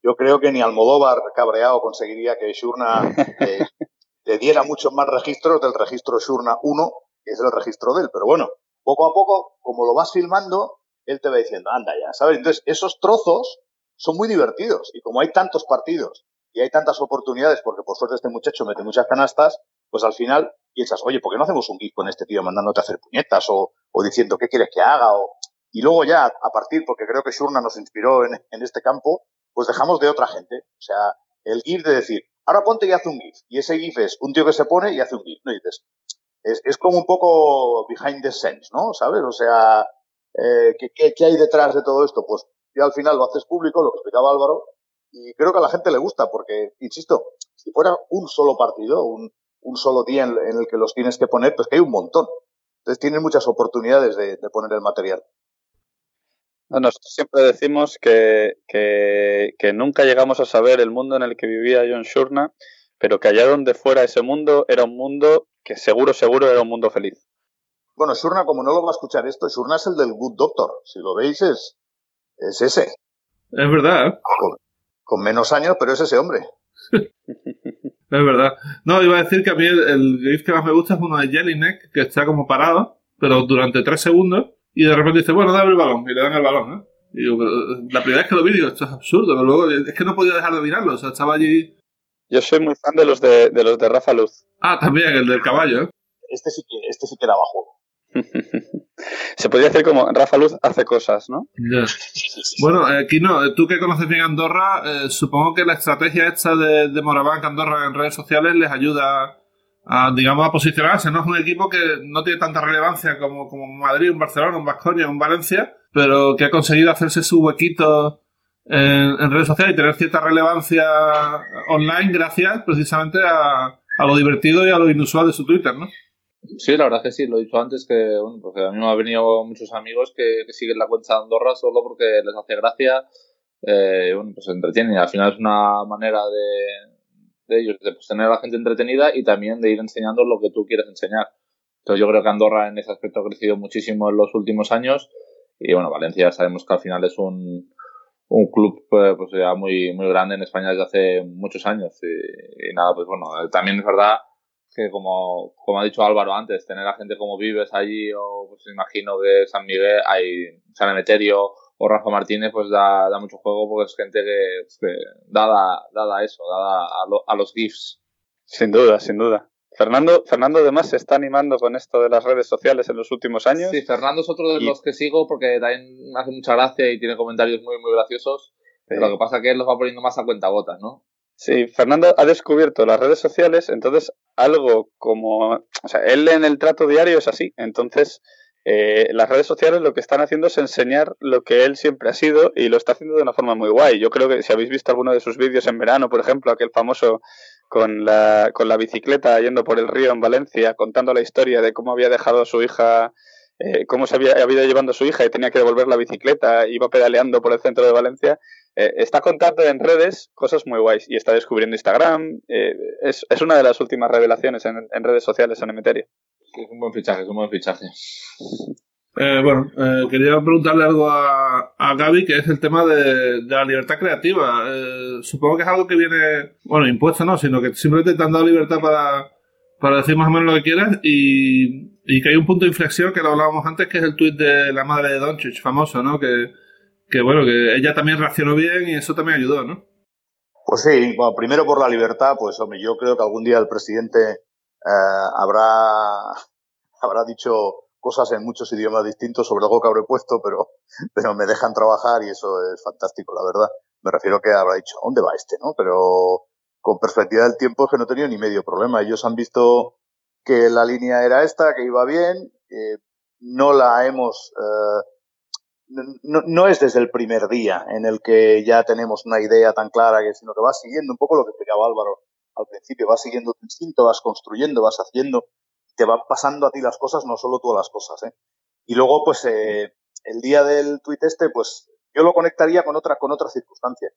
S5: yo creo que ni Almodóvar cabreado conseguiría que Shurna eh, le diera muchos más registros del registro Shurna 1 que es el registro de él. Pero bueno, poco a poco, como lo vas filmando, él te va diciendo, anda ya, ¿sabes? Entonces, esos trozos son muy divertidos. Y como hay tantos partidos y hay tantas oportunidades, porque por suerte este muchacho mete muchas canastas, pues al final piensas, oye, ¿por qué no hacemos un GIF con este tío mandándote a hacer puñetas o, o diciendo qué quieres que haga? O... Y luego ya, a partir, porque creo que Shurna nos inspiró en, en este campo, pues dejamos de otra gente. O sea, el GIF de decir, ahora ponte y haz un GIF. Y ese GIF es un tío que se pone y hace un GIF. No dices, es, es como un poco behind the scenes, ¿no? ¿Sabes? O sea, eh, ¿qué, qué, hay detrás de todo esto? Pues ya al final lo haces público, lo que explicaba Álvaro, y creo que a la gente le gusta, porque, insisto, si fuera un solo partido, un, un solo día en, en, el que los tienes que poner, pues que hay un montón. Entonces tienen muchas oportunidades de, de poner el material.
S4: Nosotros siempre decimos que, que, que, nunca llegamos a saber el mundo en el que vivía John Shurna, pero que allá donde fuera ese mundo era un mundo que seguro, seguro era un mundo feliz.
S5: Bueno, Shurna, como no lo va a escuchar esto, Shurna es el del Good Doctor. Si lo veis, es, es ese.
S2: Es verdad. ¿eh?
S5: Con, con, menos años, pero es ese hombre.
S2: es verdad. No, iba a decir que a mí el, el GIF que más me gusta es uno de Jellyneck, que está como parado, pero durante tres segundos, y de repente dice, bueno, dame el balón, y le dan el balón, ¿eh? Y yo, la primera vez que lo vi, digo, esto es absurdo, pero luego es que no podía dejar de mirarlo, o sea, estaba allí
S4: yo soy muy fan de los de, de los de Rafa Luz.
S2: Ah, también, el del caballo. ¿eh?
S5: Este sí que, este sí que daba juego.
S4: Se podría decir como Rafa Luz hace cosas, ¿no?
S2: Yeah. Bueno, eh, Kino, tú que conoces bien Andorra, eh, supongo que la estrategia esta de, de Morabank Andorra en redes sociales les ayuda a, digamos, a posicionarse, ¿no? Es un equipo que no tiene tanta relevancia como, como Madrid, un Barcelona, un Vasconia, un Valencia, pero que ha conseguido hacerse su huequito en, redes sociales y tener cierta relevancia online gracias precisamente a, a, lo divertido y a lo inusual de su Twitter, ¿no?
S3: Sí, la verdad es que sí, lo he dicho antes que, bueno, porque a mí me han venido muchos amigos que, que siguen la cuenta de Andorra solo porque les hace gracia, eh, bueno, pues se entretienen y al final es una manera de, de ellos de pues, tener a la gente entretenida y también de ir enseñando lo que tú quieres enseñar. Entonces yo creo que Andorra en ese aspecto ha crecido muchísimo en los últimos años y bueno, Valencia sabemos que al final es un, un club pues, pues, ya muy, muy grande en España desde hace muchos años. Y, y, nada, pues bueno, también es verdad que como, como ha dicho Álvaro antes, tener a gente como Vives allí, o pues imagino que San Miguel, hay San Emeterio o Rafa Martínez, pues da, da mucho juego porque es gente que, que dada, dada eso, dada a, lo, a los GIFs.
S4: Sin duda, sin duda. Fernando, Fernando además se está animando con esto de las redes sociales en los últimos años.
S3: Sí, Fernando es otro de y... los que sigo porque también hace mucha gracia y tiene comentarios muy, muy graciosos. Sí. Lo que pasa es que él los va poniendo más a cuenta gotas, ¿no?
S4: Sí, Fernando ha descubierto las redes sociales, entonces algo como... O sea, él en el trato diario es así, entonces eh, las redes sociales lo que están haciendo es enseñar lo que él siempre ha sido y lo está haciendo de una forma muy guay. Yo creo que si habéis visto alguno de sus vídeos en verano, por ejemplo, aquel famoso con la, con la bicicleta yendo por el río en Valencia, contando la historia de cómo había dejado a su hija, eh, cómo se había, había llevando a su hija y tenía que devolver la bicicleta, iba pedaleando por el centro de Valencia. Eh, está contando en redes cosas muy guays y está descubriendo Instagram. Eh, es, es, una de las últimas revelaciones en, en redes sociales en Emeterio.
S3: Es un buen fichaje, es un buen fichaje.
S2: Eh, bueno, eh, quería preguntarle algo a, a Gaby, que es el tema de, la libertad creativa. Eh, supongo que es algo que viene, bueno, impuesto no, sino que simplemente te han dado libertad para, para decir más o menos lo que quieras y y que hay un punto de inflexión que lo hablábamos antes, que es el tuit de la madre de Doncic, famoso, ¿no? Que, que bueno, que ella también reaccionó bien y eso también ayudó, ¿no?
S5: Pues sí, bueno, primero por la libertad, pues hombre, yo creo que algún día el presidente eh, habrá, habrá dicho cosas en muchos idiomas distintos sobre algo que habré puesto, pero, pero me dejan trabajar y eso es fantástico, la verdad. Me refiero que habrá dicho, ¿dónde va este? ¿no? Pero con perspectiva del tiempo es que no he tenido ni medio problema. Ellos han visto que la línea era esta, que iba bien, no la hemos... Eh, no, no, es desde el primer día en el que ya tenemos una idea tan clara, sino que vas siguiendo un poco lo que explicaba Álvaro al principio, vas siguiendo tu instinto, vas construyendo, vas haciendo, te van pasando a ti las cosas, no solo tú las cosas. ¿eh? Y luego, pues, eh, el día del tuit este, pues, yo lo conectaría con otra, con otra circunstancia.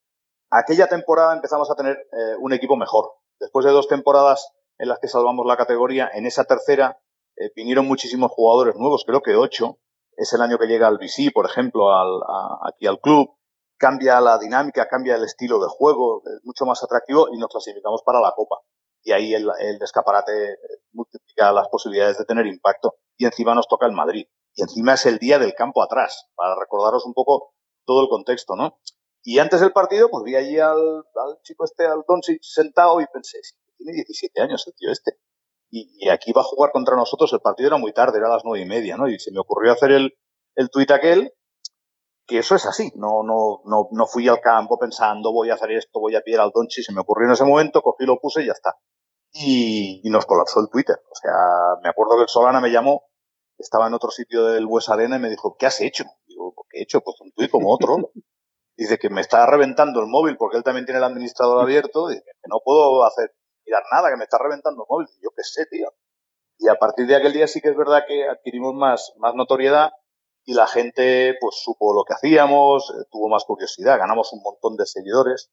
S5: Aquella temporada empezamos a tener eh, un equipo mejor. Después de dos temporadas en las que salvamos la categoría, en esa tercera eh, vinieron muchísimos jugadores nuevos, creo que ocho. Es el año que llega el BC, por ejemplo, al, aquí al club. Cambia la dinámica, cambia el estilo de juego, es mucho más atractivo y nos clasificamos para la Copa. Y ahí el, el escaparate multiplica las posibilidades de tener impacto. Y encima nos toca el Madrid. Y encima es el día del campo atrás, para recordaros un poco todo el contexto, ¿no? Y antes del partido, pues vi allí al, al chico este, al Doncic, sentado y pensé, tiene 17 años el tío este. Y, aquí va a jugar contra nosotros, el partido era muy tarde, era a las nueve y media, ¿no? Y se me ocurrió hacer el, el tuit aquel, que eso es así, no, no, no, no fui al campo pensando voy a hacer esto, voy a pillar al Donchi, se me ocurrió en ese momento, cogí, lo puse y ya está. Y, y, nos colapsó el Twitter. O sea, me acuerdo que el Solana me llamó, estaba en otro sitio del West Arena y me dijo, ¿qué has hecho? Digo, ¿qué he hecho? Pues un tuit como otro. Dice que me está reventando el móvil porque él también tiene el administrador abierto. Dice que no puedo hacer mirar nada, que me está reventando el móvil. yo qué sé, tío. Y a partir de aquel día sí que es verdad que adquirimos más, más notoriedad y la gente pues supo lo que hacíamos, eh, tuvo más curiosidad, ganamos un montón de seguidores.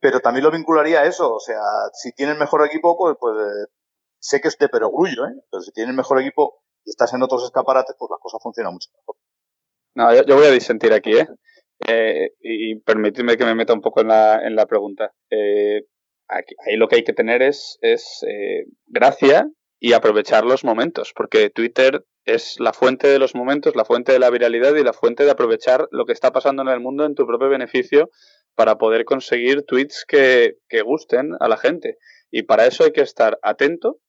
S5: Pero también lo vincularía a eso, o sea, si tienes mejor equipo, pues, pues sé que es de perogrullo, ¿eh? pero si tienes mejor equipo y estás en otros escaparates, pues la cosa funciona mucho mejor.
S4: No, yo, voy a disentir aquí, ¿eh? Eh, y permitidme que me meta un poco en la, en la pregunta. Eh, ahí lo que hay que tener es, es eh, gracia y aprovechar los momentos, porque Twitter es la fuente de los momentos, la fuente de la viralidad y la fuente de aprovechar lo que está pasando en el mundo en tu propio beneficio para poder conseguir tweets que, que gusten a la gente. Y para eso hay que estar atento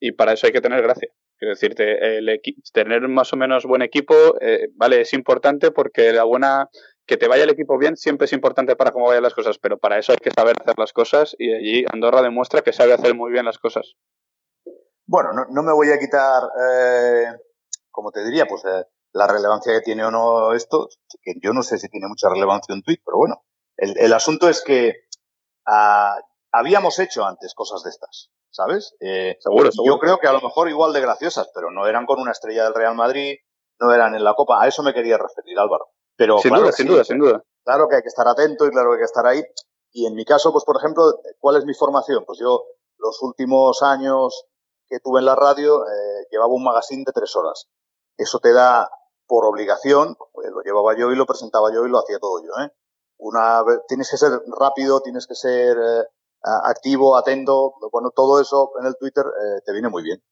S4: y para eso hay que tener gracia. Quiero decirte, el tener más o menos buen equipo, eh, vale, es importante porque la buena que te vaya el equipo bien siempre es importante para cómo vayan las cosas, pero para eso hay que saber hacer las cosas y allí Andorra demuestra que sabe hacer muy bien las cosas.
S5: Bueno, no, no me voy a quitar, eh, como te diría, pues eh, la relevancia que tiene o no esto, que yo no sé si tiene mucha relevancia un tweet, pero bueno, el, el asunto es que uh, habíamos hecho antes cosas de estas, ¿sabes?
S4: Eh, seguro, seguro.
S5: Yo creo que a lo mejor igual de graciosas, pero no eran con una estrella del Real Madrid, no eran en la Copa, a eso me quería referir Álvaro. Pero,
S4: sin
S5: claro,
S4: duda, sin duda, sin duda.
S5: Claro que hay que estar atento y claro que hay que estar ahí. Y en mi caso, pues por ejemplo, ¿cuál es mi formación? Pues yo los últimos años que tuve en la radio eh, llevaba un magazine de tres horas. Eso te da por obligación, pues lo llevaba yo y lo presentaba yo y lo hacía todo yo. ¿eh? Una, tienes que ser rápido, tienes que ser eh, activo, atento. Bueno, todo eso en el Twitter eh, te viene muy bien.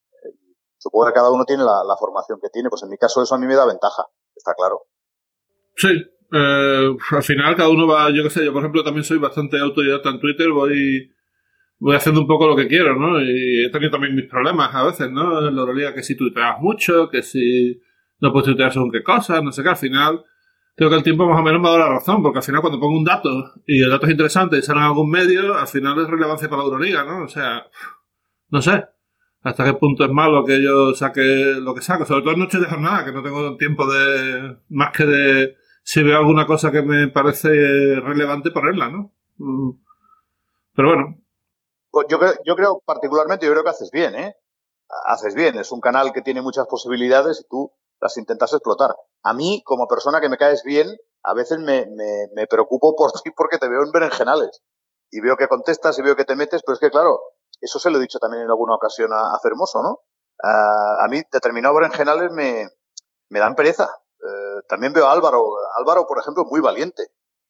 S5: Supongo que cada uno tiene la, formación que tiene. Pues en mi caso eso a mí me da ventaja, está claro.
S2: Sí, eh, al final cada uno va, yo qué sé, yo por ejemplo también soy bastante autodidacta en Twitter, voy voy haciendo un poco lo que quiero, ¿no? Y he tenido también mis problemas a veces, ¿no? La realidad que si tuiteas mucho, que si no puedes tuitear según qué cosas, no sé qué, al final creo que el tiempo más o menos me dado la razón, porque al final cuando pongo un dato y el dato es interesante y sale en algún medio, al final es relevancia para la Euroliga, ¿no? O sea, no sé hasta qué punto es malo que yo saque lo que saco, sobre todo en noches de jornada, que no tengo tiempo de más que de si veo alguna cosa que me parece relevante ponerla, ¿no? Mm. Pero bueno.
S5: Pues yo, yo creo particularmente, yo creo que haces bien, ¿eh? Haces bien, es un canal que tiene muchas posibilidades y tú las intentas explotar. A mí, como persona que me caes bien, a veces me, me, me preocupo por ti porque te veo en berenjenales. Y veo que contestas y veo que te metes, pero es que claro, eso se lo he dicho también en alguna ocasión a, Fermoso, ¿no? Uh, a mí determinados berenjenales me, me dan pereza. Eh, también veo a Álvaro. Álvaro, por ejemplo, muy valiente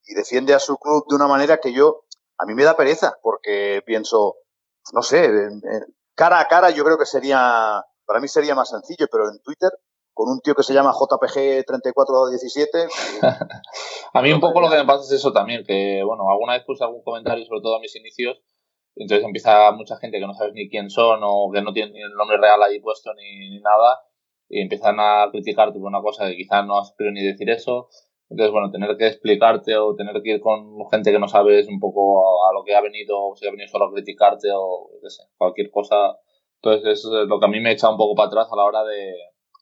S5: y defiende a su club de una manera que yo, a mí me da pereza, porque pienso, no sé, cara a cara yo creo que sería para mí sería más sencillo, pero en Twitter, con un tío que se llama JPG3417.
S3: a mí un poco lo que me pasa es eso también, que bueno, alguna vez puse algún comentario, sobre todo a mis inicios, entonces empieza mucha gente que no sabes ni quién son o que no tienen ni el nombre real ahí puesto ni, nada y empiezan a criticarte por una cosa que quizás no has querido ni decir eso. Entonces, bueno, tener que explicarte o tener que ir con gente que no sabes un poco a, lo que ha venido, o si ha venido solo a criticarte o qué sé, cualquier cosa. Entonces, es lo que a mí me echa un poco para atrás a la hora de,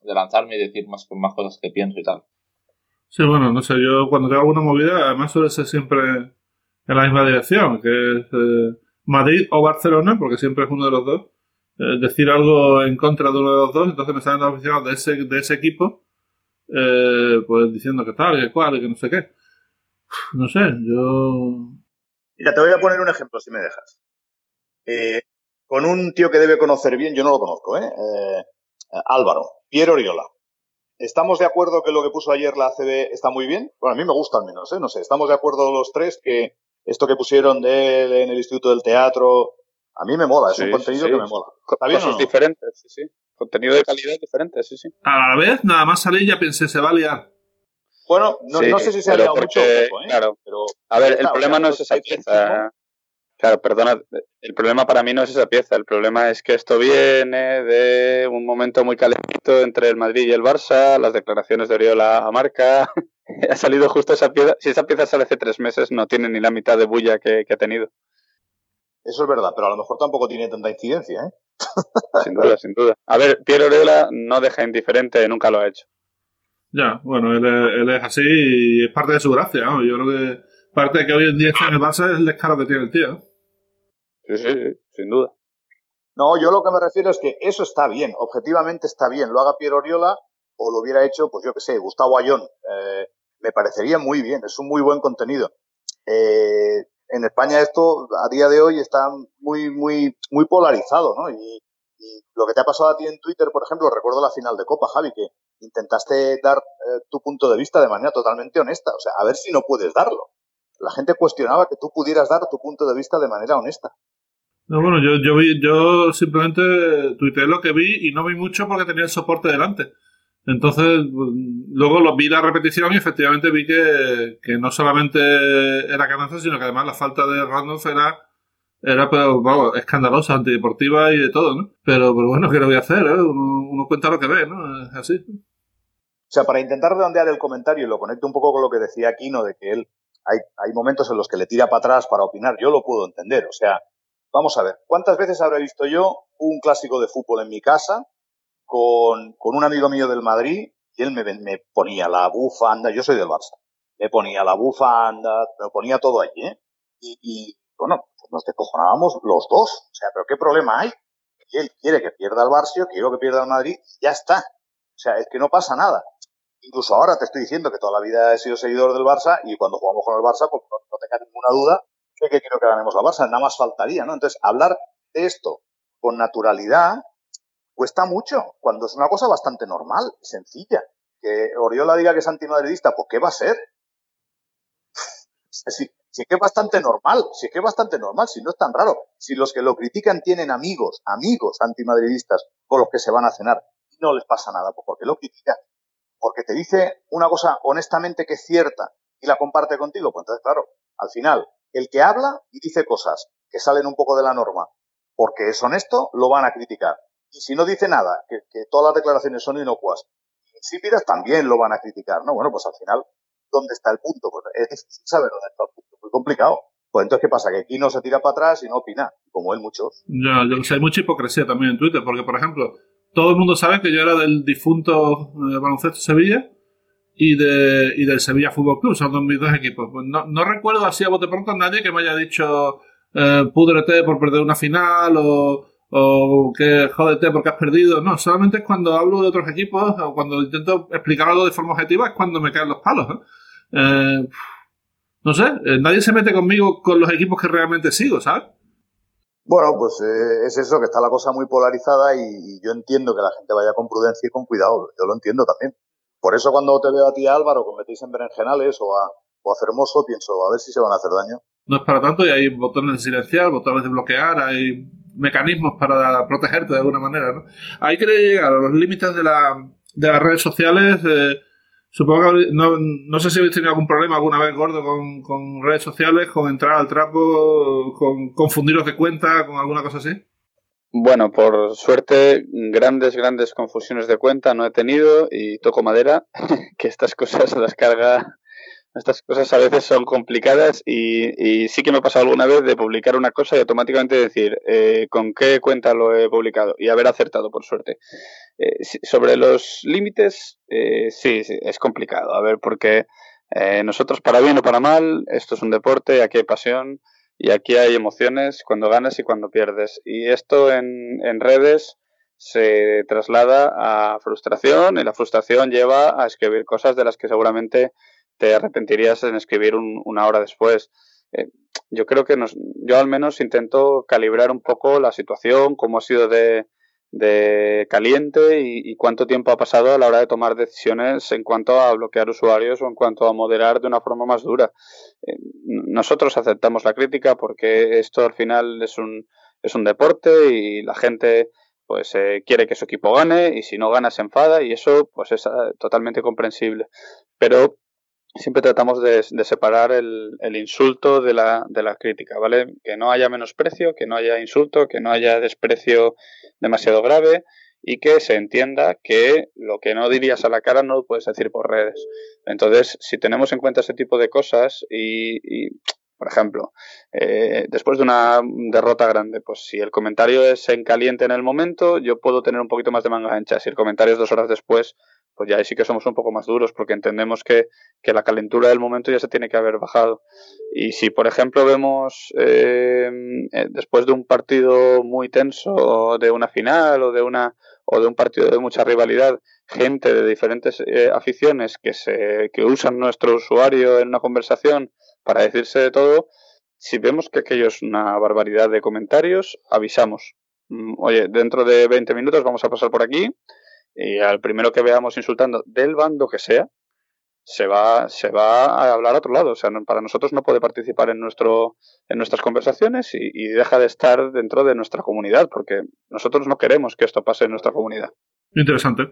S3: lanzarme y decir más, más cosas que pienso y tal.
S2: Sí, bueno, no sé, yo cuando tengo alguna movida, además suele ser siempre en la misma dirección, que es eh, Madrid o Barcelona, porque siempre es uno de los dos, eh, decir algo en contra de uno de los dos, entonces me salen los aficionados de ese, de ese equipo, eh, pues diciendo que tal, que cual, que no sé qué. No sé, yo...
S5: Mira, te voy a poner un ejemplo, si me dejas. Eh, con un tío que debe conocer bien, yo no lo conozco, ¿eh? Álvaro, Piero Oriola. ¿Estamos de acuerdo que lo que puso ayer la ACB está muy bien? Bueno, a mí me gusta al menos, ¿eh? No sé, ¿estamos de acuerdo los tres que esto que pusieron de él en el Instituto del Teatro, a mí me mola, es un contenido que me mola.
S4: ¿Está Cosas diferentes, sí, sí. Contenido de calidad diferente, sí, sí.
S2: A la vez, nada más salí ya pensé, se va a liar.
S5: Bueno, no, sé si se ha liado mucho ¿eh?
S4: Claro, pero... A ver, el problema no es esa pieza. Claro, perdona, el problema para mí no es esa pieza, el problema es que esto viene de un momento muy calentito entre el Madrid y el Barça, las declaraciones de Oriola a marca, ha salido justo esa pieza, si esa pieza sale hace tres meses no tiene ni la mitad de bulla que, ha tenido.
S5: Eso es verdad, pero a lo mejor tampoco tiene tanta incidencia, ¿eh?
S4: Sin duda, sin duda. A ver, Piero Oriola no deja indiferente, nunca lo ha hecho.
S2: Ya, bueno, él, es así y es parte de su gracia, ¿no? Yo creo que parte de que hoy en día está en el Barça es el descaro que tiene el tío.
S4: Sí, sí, sí, sin duda.
S5: No, yo lo que me refiero es que eso está bien, objetivamente está bien. Lo haga Piero Oriola o lo hubiera hecho, pues yo qué sé, Gustavo Ayón. Eh, me parecería muy bien, es un muy buen contenido. Eh, en España esto a día de hoy está muy, muy, muy polarizado, ¿no? Y, lo que te ha pasado a ti en Twitter, por ejemplo, recuerdo la final de Copa, Javi, que intentaste dar eh, tu punto de vista de manera totalmente honesta. O sea, a ver si no puedes darlo. La gente cuestionaba que tú pudieras dar tu punto de vista de manera honesta.
S2: No, bueno, yo, yo, vi, yo simplemente tuiteé lo que vi y no vi mucho porque tenía el soporte delante. Entonces, luego lo vi la repetición y efectivamente vi que, que no solamente era ganancia, sino que además la falta de Randolph era, era vamos, escandalosa, antideportiva y de todo, ¿no? Pero, pero bueno, ¿qué le voy a hacer? Eh? Uno, cuenta lo que ve, ¿no? Es así.
S5: O sea, para intentar redondear el comentario y lo conecto un poco con lo que decía Aquino, de que él hay, hay momentos en los que le tira para atrás para opinar, yo lo puedo entender. O sea, vamos a ver, ¿cuántas veces habré visto yo un clásico de fútbol en mi casa con, con un amigo mío del Madrid y él me, me, ponía la bufanda, yo soy del Barça, me ponía la bufanda, me ponía todo allí, ¿eh? Y, bueno, pues nos descojonábamos los dos. O sea, ¿pero qué problema hay? Y él quiere que pierda el Barça, yo quiero que pierda el Madrid, y ya está. O sea, es que no pasa nada. Incluso ahora te estoy diciendo que toda la vida he sido seguidor del Barça y cuando jugamos con el Barça, pues no, no tenga ninguna duda de que quiero que ganemos la Barça. Nada más faltaría, ¿no? Entonces, hablar de esto con naturalidad cuesta mucho, cuando es una cosa bastante normal sencilla. Que Oriola diga que es antimadridista, pues ¿qué va a ser? Si, si es que es bastante normal, si es que es bastante normal, si no es tan raro. Si los que lo critican tienen amigos, amigos antimadridistas con los que se van a cenar, no les pasa nada, pues porque lo critican. Porque te dice una cosa honestamente que es cierta y la comparte contigo, pues entonces, claro, al final, el que habla y dice cosas que salen un poco de la norma porque es honesto, lo van a criticar. Y si no dice nada, que, todas las declaraciones son inocuas, insípidas, también lo van a criticar, ¿no? Bueno, pues al final, ¿dónde está el punto? Pues es difícil saber dónde está el punto, muy complicado. Pues entonces, ¿qué pasa? Que aquí no se tira para atrás y no opina, como él muchos.
S2: Ya, yo hay mucha hipocresía también en Twitter, porque, por ejemplo, todo el mundo sabe que yo era del difunto eh, baloncesto Sevilla y, de, y del Sevilla Fútbol Club, son mis dos equipos. Pues no, no recuerdo así a bote pronto a nadie que me haya dicho eh, púdrete por perder una final o o que jódete porque has perdido. No, solamente es cuando hablo de otros equipos o cuando intento explicar algo de forma objetiva es cuando me caen los palos. Eh, no sé, eh, nadie se mete conmigo con los equipos que realmente sigo, ¿sabes?
S5: Bueno, pues eh, es eso, que está la cosa muy polarizada y, yo entiendo que la gente vaya con prudencia y con cuidado, yo lo entiendo también. Por eso cuando te veo a ti, Álvaro, que metís en berenjenales o a, o a pienso, a ver si se van a hacer daño.
S2: No es para tanto y hay botones de silenciar, botones de bloquear, hay mecanismos para protegerte de alguna manera, ¿no? Ahí quería llegar a los límites de, la, de las redes sociales. Eh, supongo que no, no, sé si habéis tenido algún problema alguna vez gordo con, con redes sociales, con entrar al trapo, con confundiros de cuenta, con alguna cosa así.
S4: Bueno, por suerte, grandes, grandes confusiones de cuenta no he tenido y toco madera, que estas cosas las carga estas cosas a veces son complicadas y, sí que me ha pasado alguna vez de publicar una cosa y automáticamente decir eh, con qué cuenta lo he publicado y haber acertado, por suerte. Eh, sobre los límites, eh, sí, sí, es complicado. A ver, porque nosotros, para bien o para mal, esto es un deporte, aquí hay pasión y aquí hay emociones cuando ganas y cuando pierdes. Y esto en, en redes se traslada a frustración y la frustración lleva a escribir cosas de las que seguramente te arrepentirías en escribir una hora después. Eh, yo creo que nos, yo al menos intento calibrar un poco la situación, cómo ha sido de, de caliente y, cuánto tiempo ha pasado a la hora de tomar decisiones en cuanto a bloquear usuarios o en cuanto a moderar de una forma más dura. Eh, nosotros aceptamos la crítica porque esto al final es un, es un deporte y la gente pues eh, quiere que su equipo gane y si no gana se enfada y eso pues es totalmente comprensible. Pero siempre tratamos de, separar el, insulto de la, de crítica, ¿vale? Que no haya menosprecio, que no haya insulto, que no haya desprecio demasiado grave y que se entienda que lo que no dirías a la cara no lo puedes decir por redes. Entonces, si tenemos en cuenta ese tipo de cosas y, por ejemplo, eh, después de una derrota grande, pues si el comentario es en caliente en el momento, yo puedo tener un poquito más de manga ancha. Si el comentario es dos horas después, pues ya sí que somos un poco más duros porque entendemos que, la calentura del momento ya se tiene que haber bajado. Y si, por ejemplo, vemos eh, eh, después de un partido muy tenso, de una final o de, una, o de un partido de mucha rivalidad, gente de diferentes eh, aficiones que, se, que usan nuestro usuario en una conversación para decirse de todo, si vemos que aquello es una barbaridad de comentarios, avisamos. Mm, oye, dentro de 20 minutos vamos a pasar por aquí y al primero que veamos insultando del bando que sea, se va, se va a hablar a otro lado. O sea, para nosotros no puede participar en, nuestro, en nuestras conversaciones y, deja de estar dentro de nuestra comunidad, porque nosotros no queremos que esto pase en nuestra comunidad.
S2: Interesante.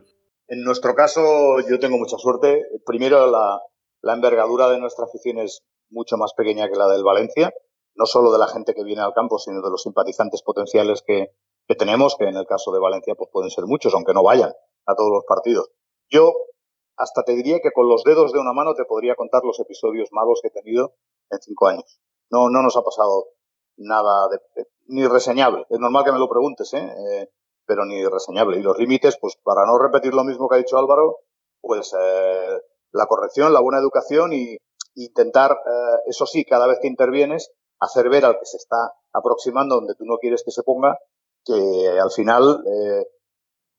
S5: En nuestro caso, yo tengo mucha suerte. Primero, la, la envergadura de nuestra afición es mucho más pequeña que la del Valencia, no solo de la gente que viene al campo, sino de los simpatizantes potenciales que, que tenemos, que en el caso de Valencia pues pueden ser muchos, aunque no vayan a todos los partidos. Yo hasta te diría que con los dedos de una mano te podría contar los episodios malos que he tenido en cinco años. No, no nos ha pasado nada de, ni reseñable. Es normal que me lo preguntes, ¿eh? ¿eh? pero ni reseñable. Y los límites, pues para no repetir lo mismo que ha dicho Álvaro, pues eh, la corrección, la buena educación y intentar, eh, eso sí, cada vez que intervienes, hacer ver al que se está aproximando donde tú no quieres que se ponga, que al final eh,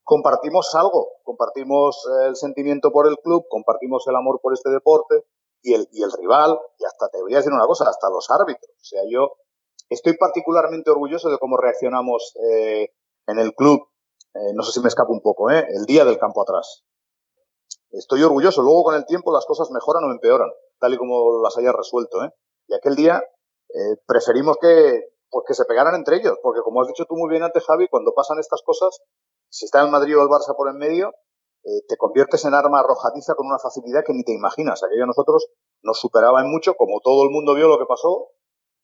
S5: compartimos algo, compartimos eh, el sentimiento por el club, compartimos el amor por este deporte y el, y el rival, y hasta te voy a decir una cosa, hasta los árbitros. O sea, yo estoy particularmente orgulloso de cómo reaccionamos eh, en el club, eh, no sé si me escapo un poco, ¿eh? el día del campo atrás. Estoy orgulloso, luego con el tiempo las cosas mejoran o empeoran, tal y como las hayas resuelto. ¿eh? Y aquel día preferimos que, pues que se pegaran entre ellos, porque como has dicho tú muy bien antes, Javi, cuando pasan estas cosas, si está el Madrid o el Barça por en medio, eh, te conviertes en arma arrojadiza con una facilidad que ni te imaginas. Aquello a nosotros nos superaba en mucho, como todo el mundo vio lo que pasó,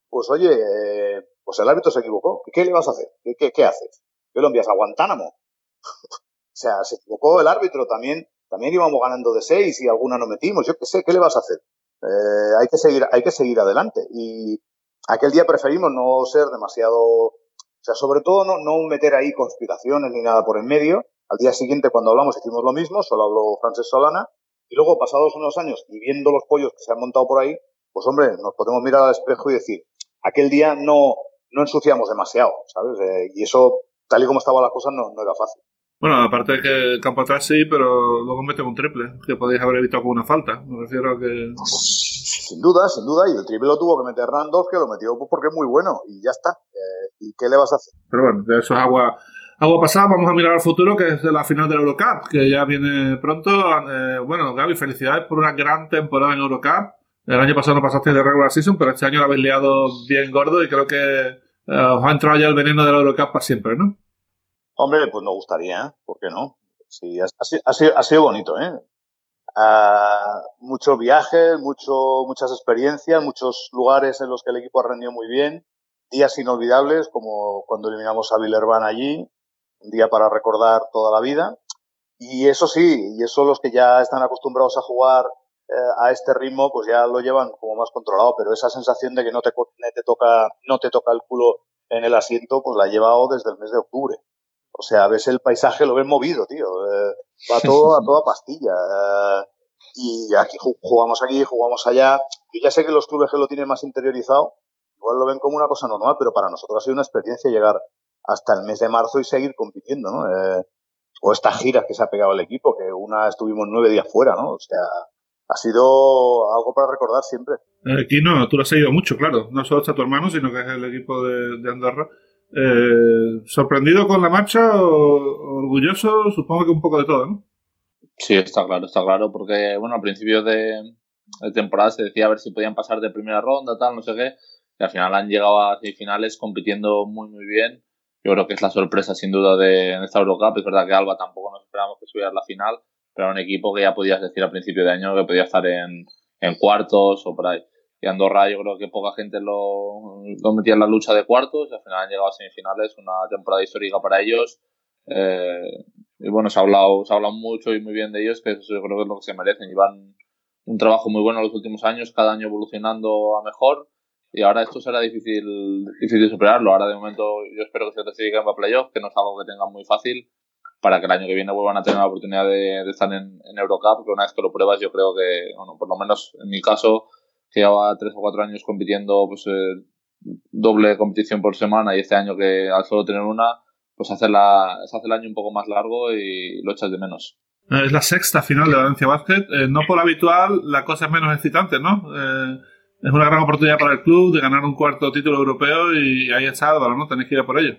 S5: pues oye, eh, pues el árbitro se equivocó. ¿Qué le vas a hacer? ¿Qué, haces? ¿Qué lo envías a Guantánamo? o sea, se equivocó el árbitro también. También íbamos ganando de seis y alguna no metimos. Yo qué sé, ¿qué le vas a hacer? Eh, hay que seguir, hay que seguir adelante. Y aquel día preferimos no ser demasiado o sea, sobre todo no, no meter ahí conspiraciones ni nada por en medio. Al día siguiente, cuando hablamos, hicimos lo mismo, solo habló Francesc Solana. Y luego, pasados unos años y viendo los pollos que se han montado por ahí, pues hombre, nos podemos mirar al espejo y decir, aquel día no, no ensuciamos demasiado, ¿sabes? Eh, y eso, tal y como estaban las cosas, no, no era fácil.
S2: Bueno, aparte de que el campo atrás sí, pero luego meten un triple, que podéis haber evitado con una falta. Me refiero a que.
S5: Sin duda, sin duda, y el triple lo tuvo que meter Randolph, que lo metió porque es muy bueno, y ya está. Eh, ¿Y qué le vas a hacer?
S2: Pero bueno, eso es agua, agua pasada. Vamos a mirar al futuro, que es de la final del Eurocup, que ya viene pronto. Eh, bueno, Gaby, felicidades por una gran temporada en Eurocup. El año pasado no pasaste de regular season, pero este año lo habéis liado bien gordo y creo que os ha entrado ya el veneno de la Eurocup para siempre, ¿no?
S5: Hombre, pues nos gustaría, ¿eh? ¿por qué no? Sí, ha, ha, sido, ha sido bonito, ¿eh? Uh, muchos viajes, mucho, muchas experiencias, muchos lugares en los que el equipo ha rendido muy bien, días inolvidables como cuando eliminamos a Villerban allí, un día para recordar toda la vida. Y eso sí, y eso los que ya están acostumbrados a jugar eh, a este ritmo, pues ya lo llevan como más controlado, pero esa sensación de que no te, te, toca, no te toca el culo en el asiento, pues la he llevado desde el mes de octubre. O sea, ves el paisaje, lo ves movido, tío. Eh, va todo a toda pastilla. Eh, y aquí jugamos aquí, jugamos allá. Yo ya sé que los clubes que lo tienen más interiorizado, igual lo ven como una cosa normal, pero para nosotros ha sido una experiencia llegar hasta el mes de marzo y seguir compitiendo, ¿no? Eh, o esta gira que se ha pegado el equipo, que una estuvimos nueve días fuera, ¿no? O sea, ha sido algo para recordar siempre.
S2: Aquí no, tú lo has seguido mucho, claro. No solo está tu hermano, sino que es el equipo de, de Andorra. Eh, ¿Sorprendido con la marcha o orgulloso? Supongo que un poco de todo, ¿no?
S3: Sí, está claro, está claro, porque bueno, al principio de, temporada se decía a ver si podían pasar de primera ronda, tal, no sé qué, y al final han llegado a semifinales compitiendo muy, muy bien. Yo creo que es la sorpresa sin duda de esta Eurocup. Es verdad que Alba tampoco nos esperamos que subiera a la final, pero era un equipo que ya podías decir al principio de año que podía estar en, en cuartos o por ahí y Andorra yo creo que poca gente lo, lo, metía en la lucha de cuartos y al final han llegado a semifinales, una temporada histórica para ellos. Eh, y bueno, se ha, hablado, se ha mucho y muy bien de ellos, que eso yo creo que es lo que se merecen. Llevan un trabajo muy bueno en los últimos años, cada año evolucionando a mejor y ahora esto será difícil, difícil superarlo. Ahora de momento yo espero que se clasifiquen para playoff, que no es algo que tengan muy fácil para que el año que viene vuelvan a tener la oportunidad de, de estar en, en Eurocup, que una vez que lo pruebas yo creo que, bueno, por lo menos en mi caso, que llevaba tres o cuatro años compitiendo pues eh, doble competición por semana y este año que al solo tener una, pues hace, la, se hace el año un poco más largo y lo echas de menos.
S2: Eh, es la sexta final de Valencia Basket. Eh, no por habitual, la cosa es menos excitante, ¿no? es una gran oportunidad para el club de ganar un cuarto título europeo y ahí está Álvaro, ¿no? Tenéis que ir a por ello.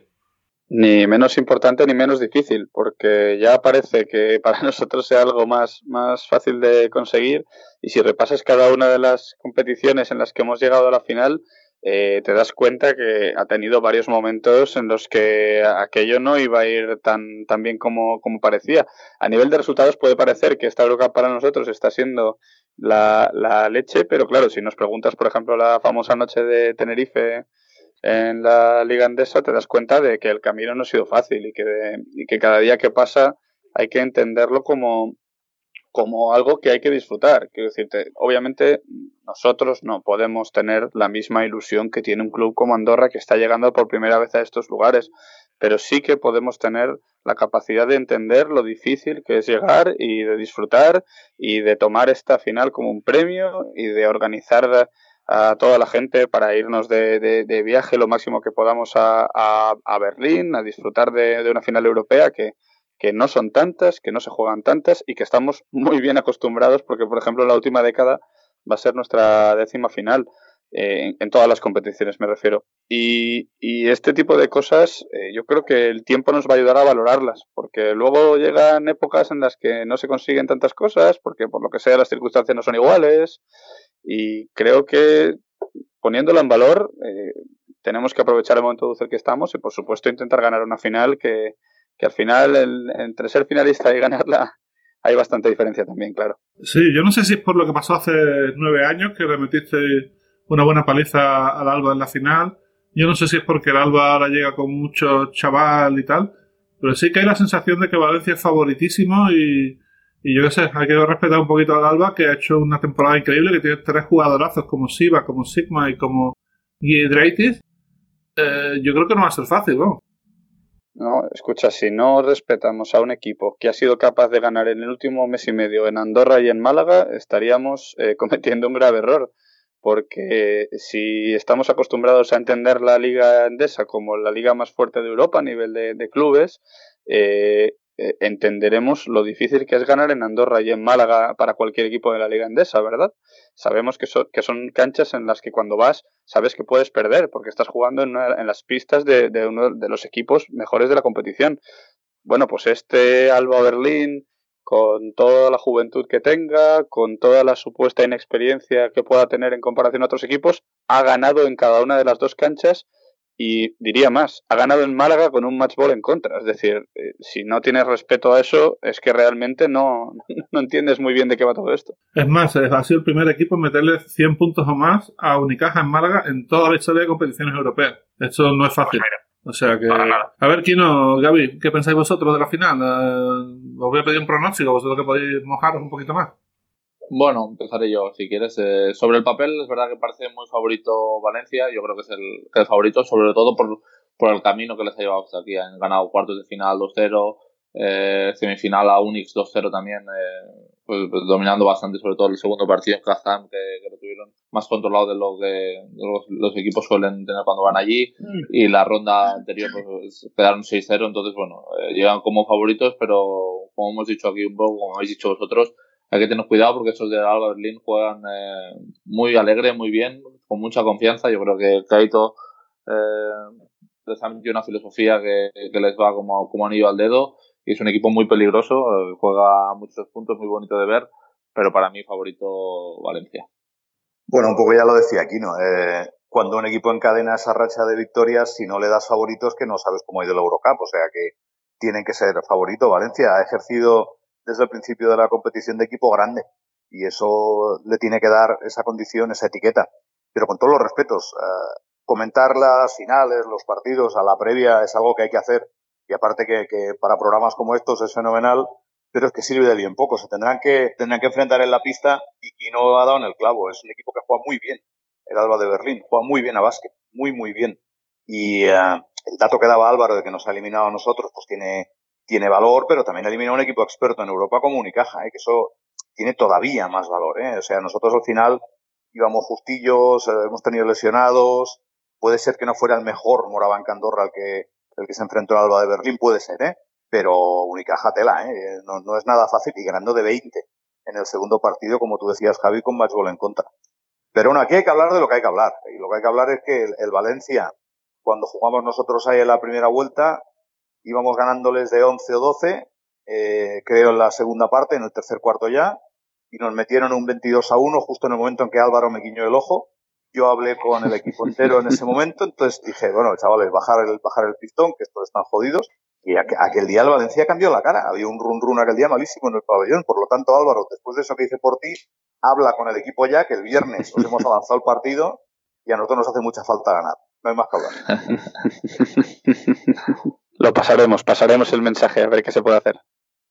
S4: Ni menos importante ni menos difícil, porque ya parece que para nosotros sea algo más, más fácil de conseguir. Y si repasas cada una de las competiciones en las que hemos llegado a la final, eh, te das cuenta que ha tenido varios momentos en los que aquello no iba a ir tan, tan bien como, como parecía. A nivel de resultados puede parecer que esta Eurocup para nosotros está siendo la, la leche, pero claro, si nos preguntas, por ejemplo, la famosa noche de Tenerife en la Liga Andesa, te das cuenta de que el camino no ha sido fácil y que, y que cada día que pasa hay que entenderlo como, como algo que hay que disfrutar. Quiero decirte, obviamente nosotros no podemos tener la misma ilusión que tiene un club como Andorra que está llegando por primera vez a estos lugares, pero sí que podemos tener la capacidad de entender lo difícil que es llegar y de disfrutar y de tomar esta final como un premio y de organizar a toda la gente para irnos de, de, viaje lo máximo que podamos a, a, Berlín, a disfrutar de, una final europea que, que, no son tantas, que no se juegan tantas y que estamos muy bien acostumbrados porque, por ejemplo, la última década va a ser nuestra décima final. Eh, en, todas las competiciones me refiero. Y, y este tipo de cosas eh, yo creo que el tiempo nos va a ayudar a valorarlas, porque luego llegan épocas en las que no se consiguen tantas cosas, porque por lo que sea las circunstancias no son iguales, y creo que poniéndolo en valor, eh, tenemos que aprovechar el momento dulce que estamos y, por supuesto, intentar ganar una final que, que al final, entre ser finalista y ganarla, hay bastante diferencia también, claro.
S2: Sí, yo no sé si es por lo que pasó hace nueve años que remetiste una buena paliza al Alba en la final. Yo no sé si es porque el Alba ahora llega con mucho chaval y tal, pero sí que hay la sensación de que Valencia es favoritísimo y, y yo qué sé, hay que respetar un poquito al Alba, que ha hecho una temporada increíble, que tiene tres jugadorazos como Siva, como Sigma y como Guidraitis. Eh, yo creo que no va a ser fácil, ¿no?
S4: No, escucha, si no respetamos a un equipo que ha sido capaz de ganar en el último mes y medio en Andorra y en Málaga, estaríamos eh, cometiendo un grave error. Porque si estamos acostumbrados a entender la liga endesa como la liga más fuerte de Europa a nivel de, de clubes, eh, eh, entenderemos lo difícil que es ganar en Andorra y en Málaga para cualquier equipo de la Liga Endesa, ¿verdad? Sabemos que, que son canchas en las que cuando vas sabes que puedes perder porque estás jugando en, en las pistas de, de, uno de los equipos mejores de la competición. Bueno, pues este Alba Berlín, con toda la juventud que tenga, con toda la supuesta inexperiencia que pueda tener en comparación a otros equipos, ha ganado en cada una de las dos canchas y diría más, ha ganado en Málaga con un match ball en contra. Es decir, eh, si no tienes respeto a eso, es que realmente no, no entiendes muy bien de qué va todo esto.
S2: Es más, ha sido el primer equipo en meterle 100 puntos o más a Unicaja en Málaga en toda la historia de competiciones europeas. Esto no es fácil. Pues o sea que. A ver, Kino, Gaby, ¿qué pensáis vosotros de la final? Eh, os voy a pedir un pronóstico, vosotros que podéis mojaros un poquito más.
S3: Bueno, empezaré yo, si quieres. Eh, sobre el papel, es verdad que parece muy favorito Valencia. Yo creo que es el, el favorito, sobre todo por, por, el camino que les ha llevado hasta aquí. Han ganado cuartos de final 2-0, eh, semifinal a Unix 2-0 también, eh, pues, pues, dominando bastante, sobre todo el segundo partido en Kazán, que, lo tuvieron más controlado de lo que los, equipos suelen tener cuando van allí. Mm. Y la ronda anterior pues, quedaron 6-0, entonces, bueno, llegan como favoritos, pero como hemos dicho aquí un poco, como habéis dicho vosotros, hay que tener cuidado porque esos de Alba Berlín juegan eh, muy alegre, muy bien, con mucha confianza. Yo creo que Kaito eh, les ha metido una filosofía que, les va como, como anillo al dedo y es un equipo muy peligroso, eh, juega muchos puntos, muy bonito de ver, pero para mí favorito Valencia.
S5: Bueno, un poco ya lo decía aquí, ¿no? Eh, cuando un equipo encadena esa racha de victorias, si no le das favoritos, que no sabes cómo ha ido el Eurocup, o sea que tienen que ser favorito. Valencia ha ejercido desde el principio de la competición de equipo grande y eso le tiene que dar esa condición, esa etiqueta. Pero con todos los respetos, eh, comentar las finales, los partidos a la previa es algo que hay que hacer y aparte que, que, para programas como estos es fenomenal, pero es que sirve de bien poco. Se tendrán que, tendrán que enfrentar en la pista y, y no ha dado en el clavo. Es un equipo que juega muy bien, el Alba de Berlín, juega muy bien a básquet, muy, muy bien. Y uh, el dato que daba Álvaro de que nos ha eliminado a nosotros, pues tiene, tiene valor, pero también elimina un equipo experto en Europa como Unicaja, ¿eh? que eso tiene todavía más valor. ¿eh? O sea, nosotros al final íbamos justillos, eh, hemos tenido lesionados, puede ser que no fuera el mejor Moraván Candorra el que, el que se enfrentó al Alba de Berlín, puede ser, ¿eh? pero Unicaja tela, ¿eh? no, no es nada fácil y ganando de 20 en el segundo partido, como tú decías, Javi, con más gol en contra. Pero bueno, aquí hay que hablar de lo que hay que hablar. Y lo que hay que hablar es que el, el Valencia, cuando jugamos nosotros ahí en la primera vuelta, íbamos ganándoles de 11 o 12, eh, creo en la segunda parte, en el tercer cuarto ya, y nos metieron un 22 a 1 justo en el momento en que Álvaro me guiñó el ojo. Yo hablé con el equipo entero en ese momento, entonces dije, bueno, chavales, bajar el, bajar el pistón, que estos están jodidos. Y aquel día el Valencia cambió la cara. Había un run run aquel día malísimo en el pabellón. Por lo tanto, Álvaro, después de eso que hice por ti, habla con el equipo ya que el viernes os hemos avanzado el partido y a nosotros nos hace mucha falta ganar. No hay más que hablar.
S4: Lo pasaremos, pasaremos el mensaje a ver qué se puede hacer.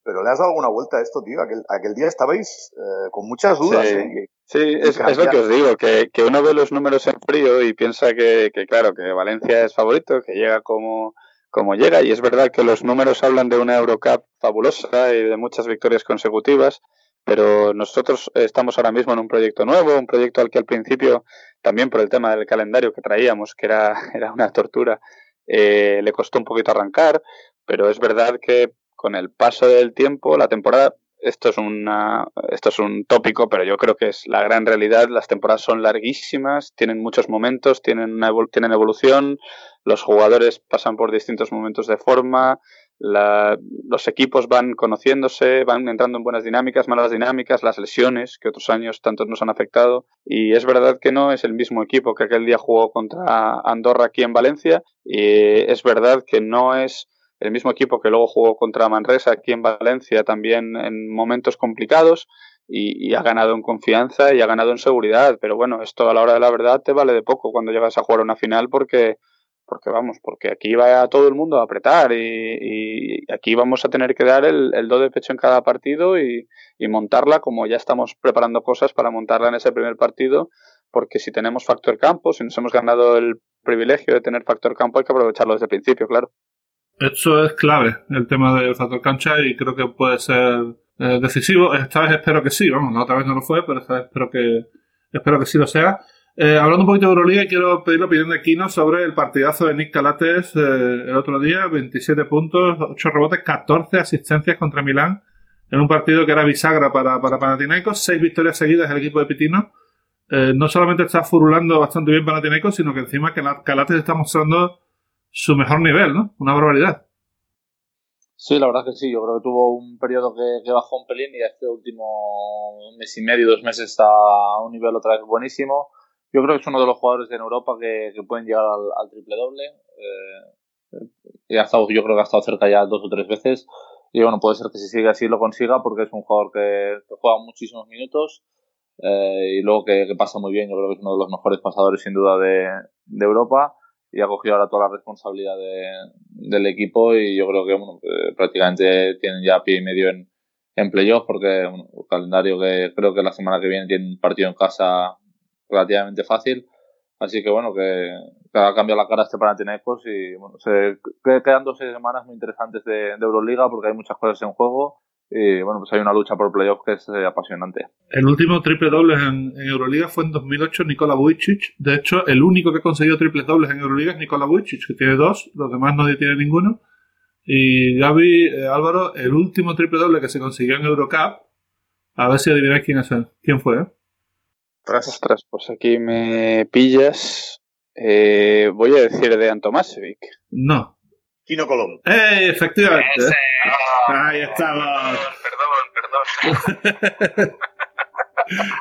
S5: Pero le has dado alguna vuelta a esto, tío. Aquel, aquel día estabais eh, con muchas dudas.
S4: Sí,
S5: ¿eh?
S4: sí es, es, lo que os digo, que, que, uno ve los números en frío y piensa que, que, claro, que Valencia es favorito, que llega como, como llega. Y es verdad que los números hablan de una Eurocup fabulosa y de muchas victorias consecutivas. Pero nosotros estamos ahora mismo en un proyecto nuevo, un proyecto al que al principio, también por el tema del calendario que traíamos, que era, era una tortura, eh, le costó un poquito arrancar, pero es verdad que con el paso del tiempo, la temporada, esto es, una, esto es un tópico, pero yo creo que es la gran realidad, las temporadas son larguísimas, tienen muchos momentos, tienen, una tienen evolución, los jugadores pasan por distintos momentos de forma, la, los equipos van conociéndose, van entrando en buenas dinámicas, malas dinámicas, las lesiones que otros años tantos nos han afectado. Y es verdad que no es el mismo equipo que aquel día jugó contra Andorra aquí en Valencia. Y es verdad que no es el mismo equipo que luego jugó contra Manresa aquí en Valencia también en momentos complicados. Y, y, ha ganado en confianza y ha ganado en seguridad. Pero bueno, esto a la hora de la verdad te vale de poco cuando llegas a jugar una final porque porque vamos, porque aquí va a todo el mundo a apretar y, aquí vamos a tener que dar el, el, do de pecho en cada partido y, y, montarla como ya estamos preparando cosas para montarla en ese primer partido, porque si tenemos factor campo, si nos hemos ganado el privilegio de tener factor campo, hay que aprovecharlo desde el principio, claro.
S2: Eso es clave, el tema del factor cancha, y creo que puede ser eh, decisivo. Esta vez espero que sí, vamos, la otra vez no lo fue, pero esta vez espero que, espero que sí lo sea. Eh, hablando un poquito de Euroliga, quiero pedir la opinión de Kino sobre el partidazo de Nick Calates eh, el otro día, 27 puntos, 8 rebotes, 14 asistencias contra Milán, en un partido que era bisagra para, para Panathinaikos, 6 victorias seguidas el equipo de Pitino. Eh, no solamente está furulando bastante bien Panathinaikos, sino que encima que Calates está mostrando su mejor nivel, ¿no? Una barbaridad.
S3: Sí, la verdad que sí. Yo creo que tuvo un periodo que, que bajó un pelín y este último mes y medio, dos meses está a un nivel otra vez buenísimo yo creo que es uno de los jugadores en Europa que, pueden llegar al, triple doble. Eh, y ha estado, yo creo que ha estado cerca ya dos o tres veces. Y bueno, puede ser que si sigue así lo consiga porque es un jugador que, juega muchísimos minutos eh, y luego que, pasa muy bien. Yo creo que es uno de los mejores pasadores sin duda de, de Europa y ha cogido ahora toda la responsabilidad del equipo y yo creo que bueno, prácticamente tienen ya pie y medio en, en playoff porque bueno, el calendario que creo que la semana que viene tiene un partido en casa relativamente fácil. Así que bueno, que, ha cambiado la cara este Panathinaikos y bueno, se, quedan dos semanas muy interesantes de, Euroliga porque hay muchas cosas en juego y bueno, pues hay una lucha por playoff que es eh, apasionante.
S2: El último triple doble en, Euroliga fue en 2008 Nikola Vujicic. De hecho, el único que ha conseguido triple dobles en Euroliga es Nikola Vujicic, que tiene dos, los demás nadie tiene ninguno. Y Gaby, eh, Álvaro, el último triple doble que se consiguió en Eurocup, a ver si adivináis quién es. ¿Quién fue? Eh?
S4: Ostras, pues aquí me pillas. Eh, voy a decir de Antomasevic.
S2: No.
S5: Kino Colón.
S2: ¡Eh! Efectivamente. Ahí estamos.
S6: Perdón, perdón.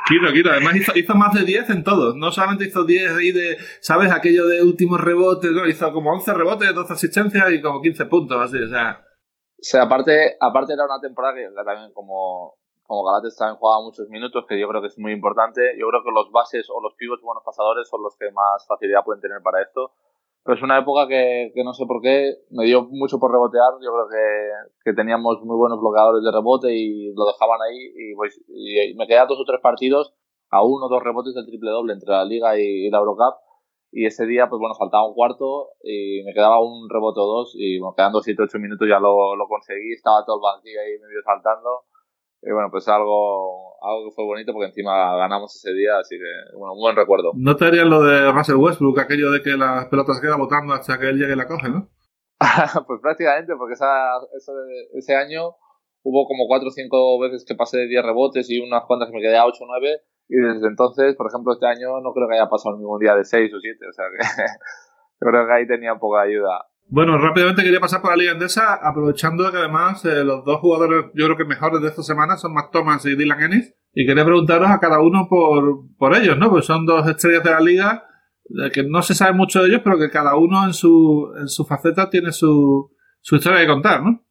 S2: Kino, Kino. Además hizo, hizo, más de 10 en todos. No solamente hizo 10 ahí de, ¿sabes? Aquello de últimos rebotes, ¿no? Hizo como 11 rebotes, 12 asistencias y como 15 puntos, así, o sea.
S3: O sea, aparte, aparte era una temporada que también como como Galates también jugaba muchos minutos, que yo creo que es muy importante. Yo creo que los bases o los pivots buenos pasadores son los que más facilidad pueden tener para esto. Pero es una época que, que no sé por qué me dio mucho por rebotear. Yo creo que, que teníamos muy buenos bloqueadores de rebote y lo dejaban ahí. Y, pues, y me quedé dos o tres partidos a uno o dos rebotes del triple doble entre la Liga y, la Eurocup. Y ese día, pues bueno, faltaba un cuarto y me quedaba un rebote o dos. Y bueno, quedando 7-8 minutos ya lo, lo conseguí. Estaba todo el banquillo ahí medio saltando y bueno, pues algo, algo que fue bonito porque encima ganamos ese día, así que, bueno, un buen recuerdo.
S2: ¿No te harían lo de Russell Westbrook, aquello de que las pelotas quedan botando hasta que él llegue y la coge, no?
S3: pues prácticamente, porque esa, ese, ese año hubo como cuatro o cinco veces que pasé de 10 rebotes y unas cuantas que me quedé a 8 o 9. Y desde entonces, por ejemplo, este año no creo que haya pasado ningún día de 6 o 7. O sea que creo que ahí tenía un poco de ayuda.
S2: Bueno, rápidamente quería pasar por la Liga Endesa, aprovechando que además eh, los dos jugadores, yo creo que mejores de esta semana son Matt Thomas y Dylan Ennis, y quería preguntaros a cada uno por, por ellos, ¿no? Pues son dos estrellas de la liga, que no se sabe mucho de ellos, pero que cada uno en su, en su faceta tiene su, su historia que contar, ¿no?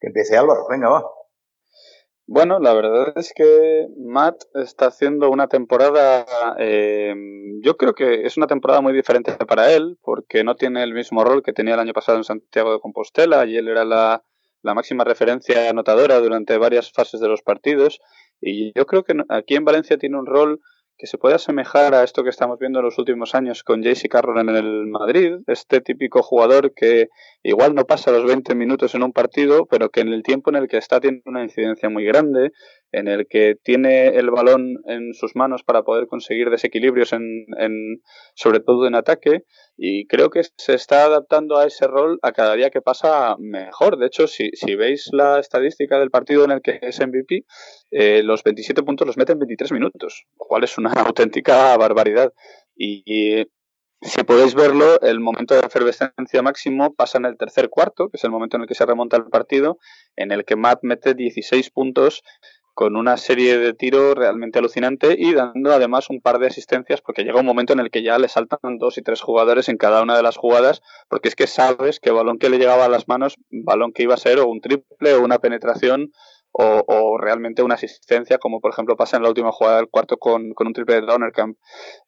S5: Que empiece Álvaro, venga, va.
S4: Bueno, la verdad es que Matt está haciendo una temporada, eh, yo creo que es una temporada muy diferente para él, porque no tiene el mismo rol que tenía el año pasado en Santiago de Compostela, y él era la, la máxima referencia anotadora durante varias fases de los partidos, y yo creo que aquí en Valencia tiene un rol que se puede asemejar a esto que estamos viendo en los últimos años con JC Carroll en el Madrid, este típico jugador que igual no pasa los 20 minutos en un partido, pero que en el tiempo en el que está tiene una incidencia muy grande, en el que tiene el balón en sus manos para poder conseguir desequilibrios en, en sobre todo en ataque y creo que se está adaptando a ese rol a cada día que pasa mejor. De hecho, si, veis la estadística del partido en el que es MVP, eh, los 27 puntos los mete en 23 minutos, lo cual es una auténtica barbaridad. Y, si podéis verlo, el momento de efervescencia máximo pasa en el tercer cuarto, que es el momento en el que se remonta el partido, en el que Matt mete 16 puntos con una serie de tiros realmente alucinante y dando además un par de asistencias porque llega un momento en el que ya le saltan dos y tres jugadores en cada una de las jugadas porque es que sabes que balón que le llegaba a las manos, balón que iba a ser o un triple o una penetración o, realmente una asistencia, como por ejemplo pasa en la última jugada del cuarto con, un triple de Downercamp.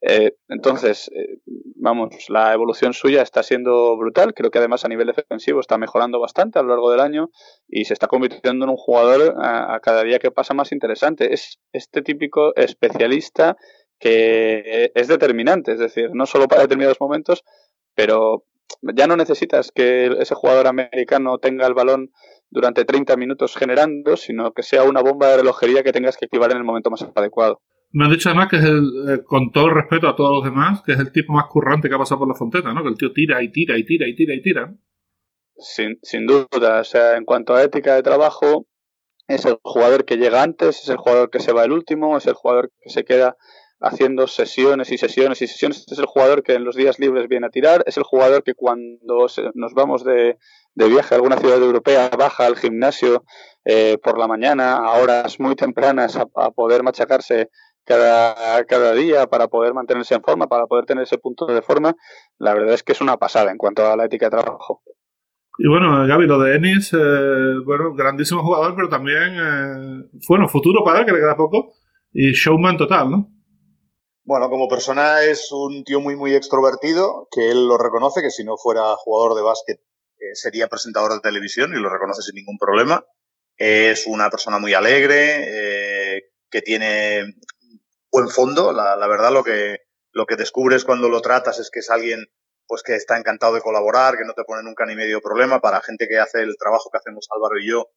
S4: Eh, entonces, eh, vamos, la evolución suya está siendo brutal. Creo que además a nivel defensivo está mejorando bastante a lo largo del año y se está convirtiendo en un jugador a, cada día que pasa más interesante. Es este típico especialista que es determinante, es decir, no solo para determinados momentos, pero ya no necesitas que ese jugador americano tenga el balón durante 30 minutos generando, sino que sea una bomba de relojería que tengas que activar en el momento más adecuado.
S2: Me han dicho además que es el, eh, con todo el respeto a todos los demás, que es el tipo más currante que ha pasado por la frontera, ¿no? Que el tío tira y tira y tira y tira y tira.
S4: Sin, sin duda, o sea, en cuanto a ética de trabajo, es el jugador que llega antes, es el jugador que se va el último, es el jugador que se queda haciendo sesiones y sesiones y sesiones. Es el jugador que en los días libres viene a tirar, es el jugador que cuando nos vamos de, viaje a alguna ciudad europea baja al gimnasio eh, por la mañana a horas muy tempranas a, poder machacarse cada, cada día para poder mantenerse en forma, para poder tener ese punto de forma, la verdad es que es una pasada en cuanto a la ética de trabajo.
S2: Y bueno, Gaby, lo de Ennis, eh, bueno, grandísimo jugador, pero también, eh, bueno, futuro él, que le queda poco, y showman total, ¿no?
S5: Bueno, como persona es un tío muy, muy extrovertido, que él lo reconoce, que si no fuera jugador de básquet eh, sería presentador de televisión y lo reconoce sin ningún problema. Es una persona muy alegre, que tiene buen fondo. La, verdad, lo que, lo que descubres cuando lo tratas es que es alguien pues que está encantado de colaborar, que no te pone nunca ni medio problema. Para gente que hace el trabajo que hacemos Álvaro y yo,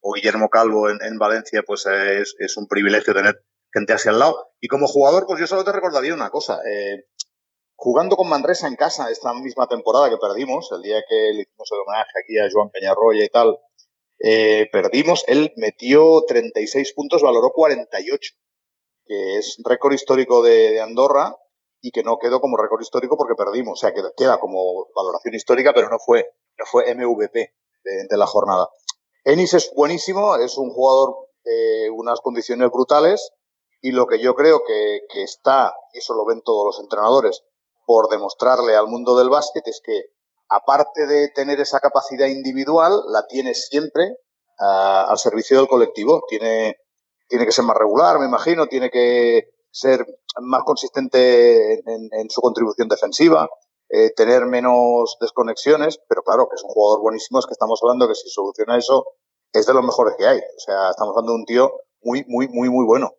S5: o Guillermo Calvo en, en Valencia, pues es, es, un privilegio tener gente así al lado. Y como jugador, pues yo solo te recordaría una cosa. Eh, jugando con Manresa en casa esta misma temporada que perdimos, el día que le hicimos el homenaje aquí a Joan Peñarroya y tal, eh, perdimos, él metió 36 puntos, valoró 48, que es récord histórico de, Andorra y que no quedó como récord histórico porque perdimos. O sea, que queda como valoración histórica, pero no fue, no fue MVP de, de la jornada. Ennis es buenísimo, es un jugador de unas condiciones brutales y lo que yo creo que, está, y eso lo ven todos los entrenadores, por demostrarle al mundo del básquet es que aparte de tener esa capacidad individual, la tiene siempre al servicio del colectivo. Tiene, que ser más regular, me imagino, tiene que ser más consistente en, en su contribución defensiva, eh, tener menos desconexiones, pero claro, que es un jugador buenísimo, es que estamos hablando que si soluciona eso, es de los mejores que hay. O sea, estamos hablando de un tío muy, muy, muy, muy bueno.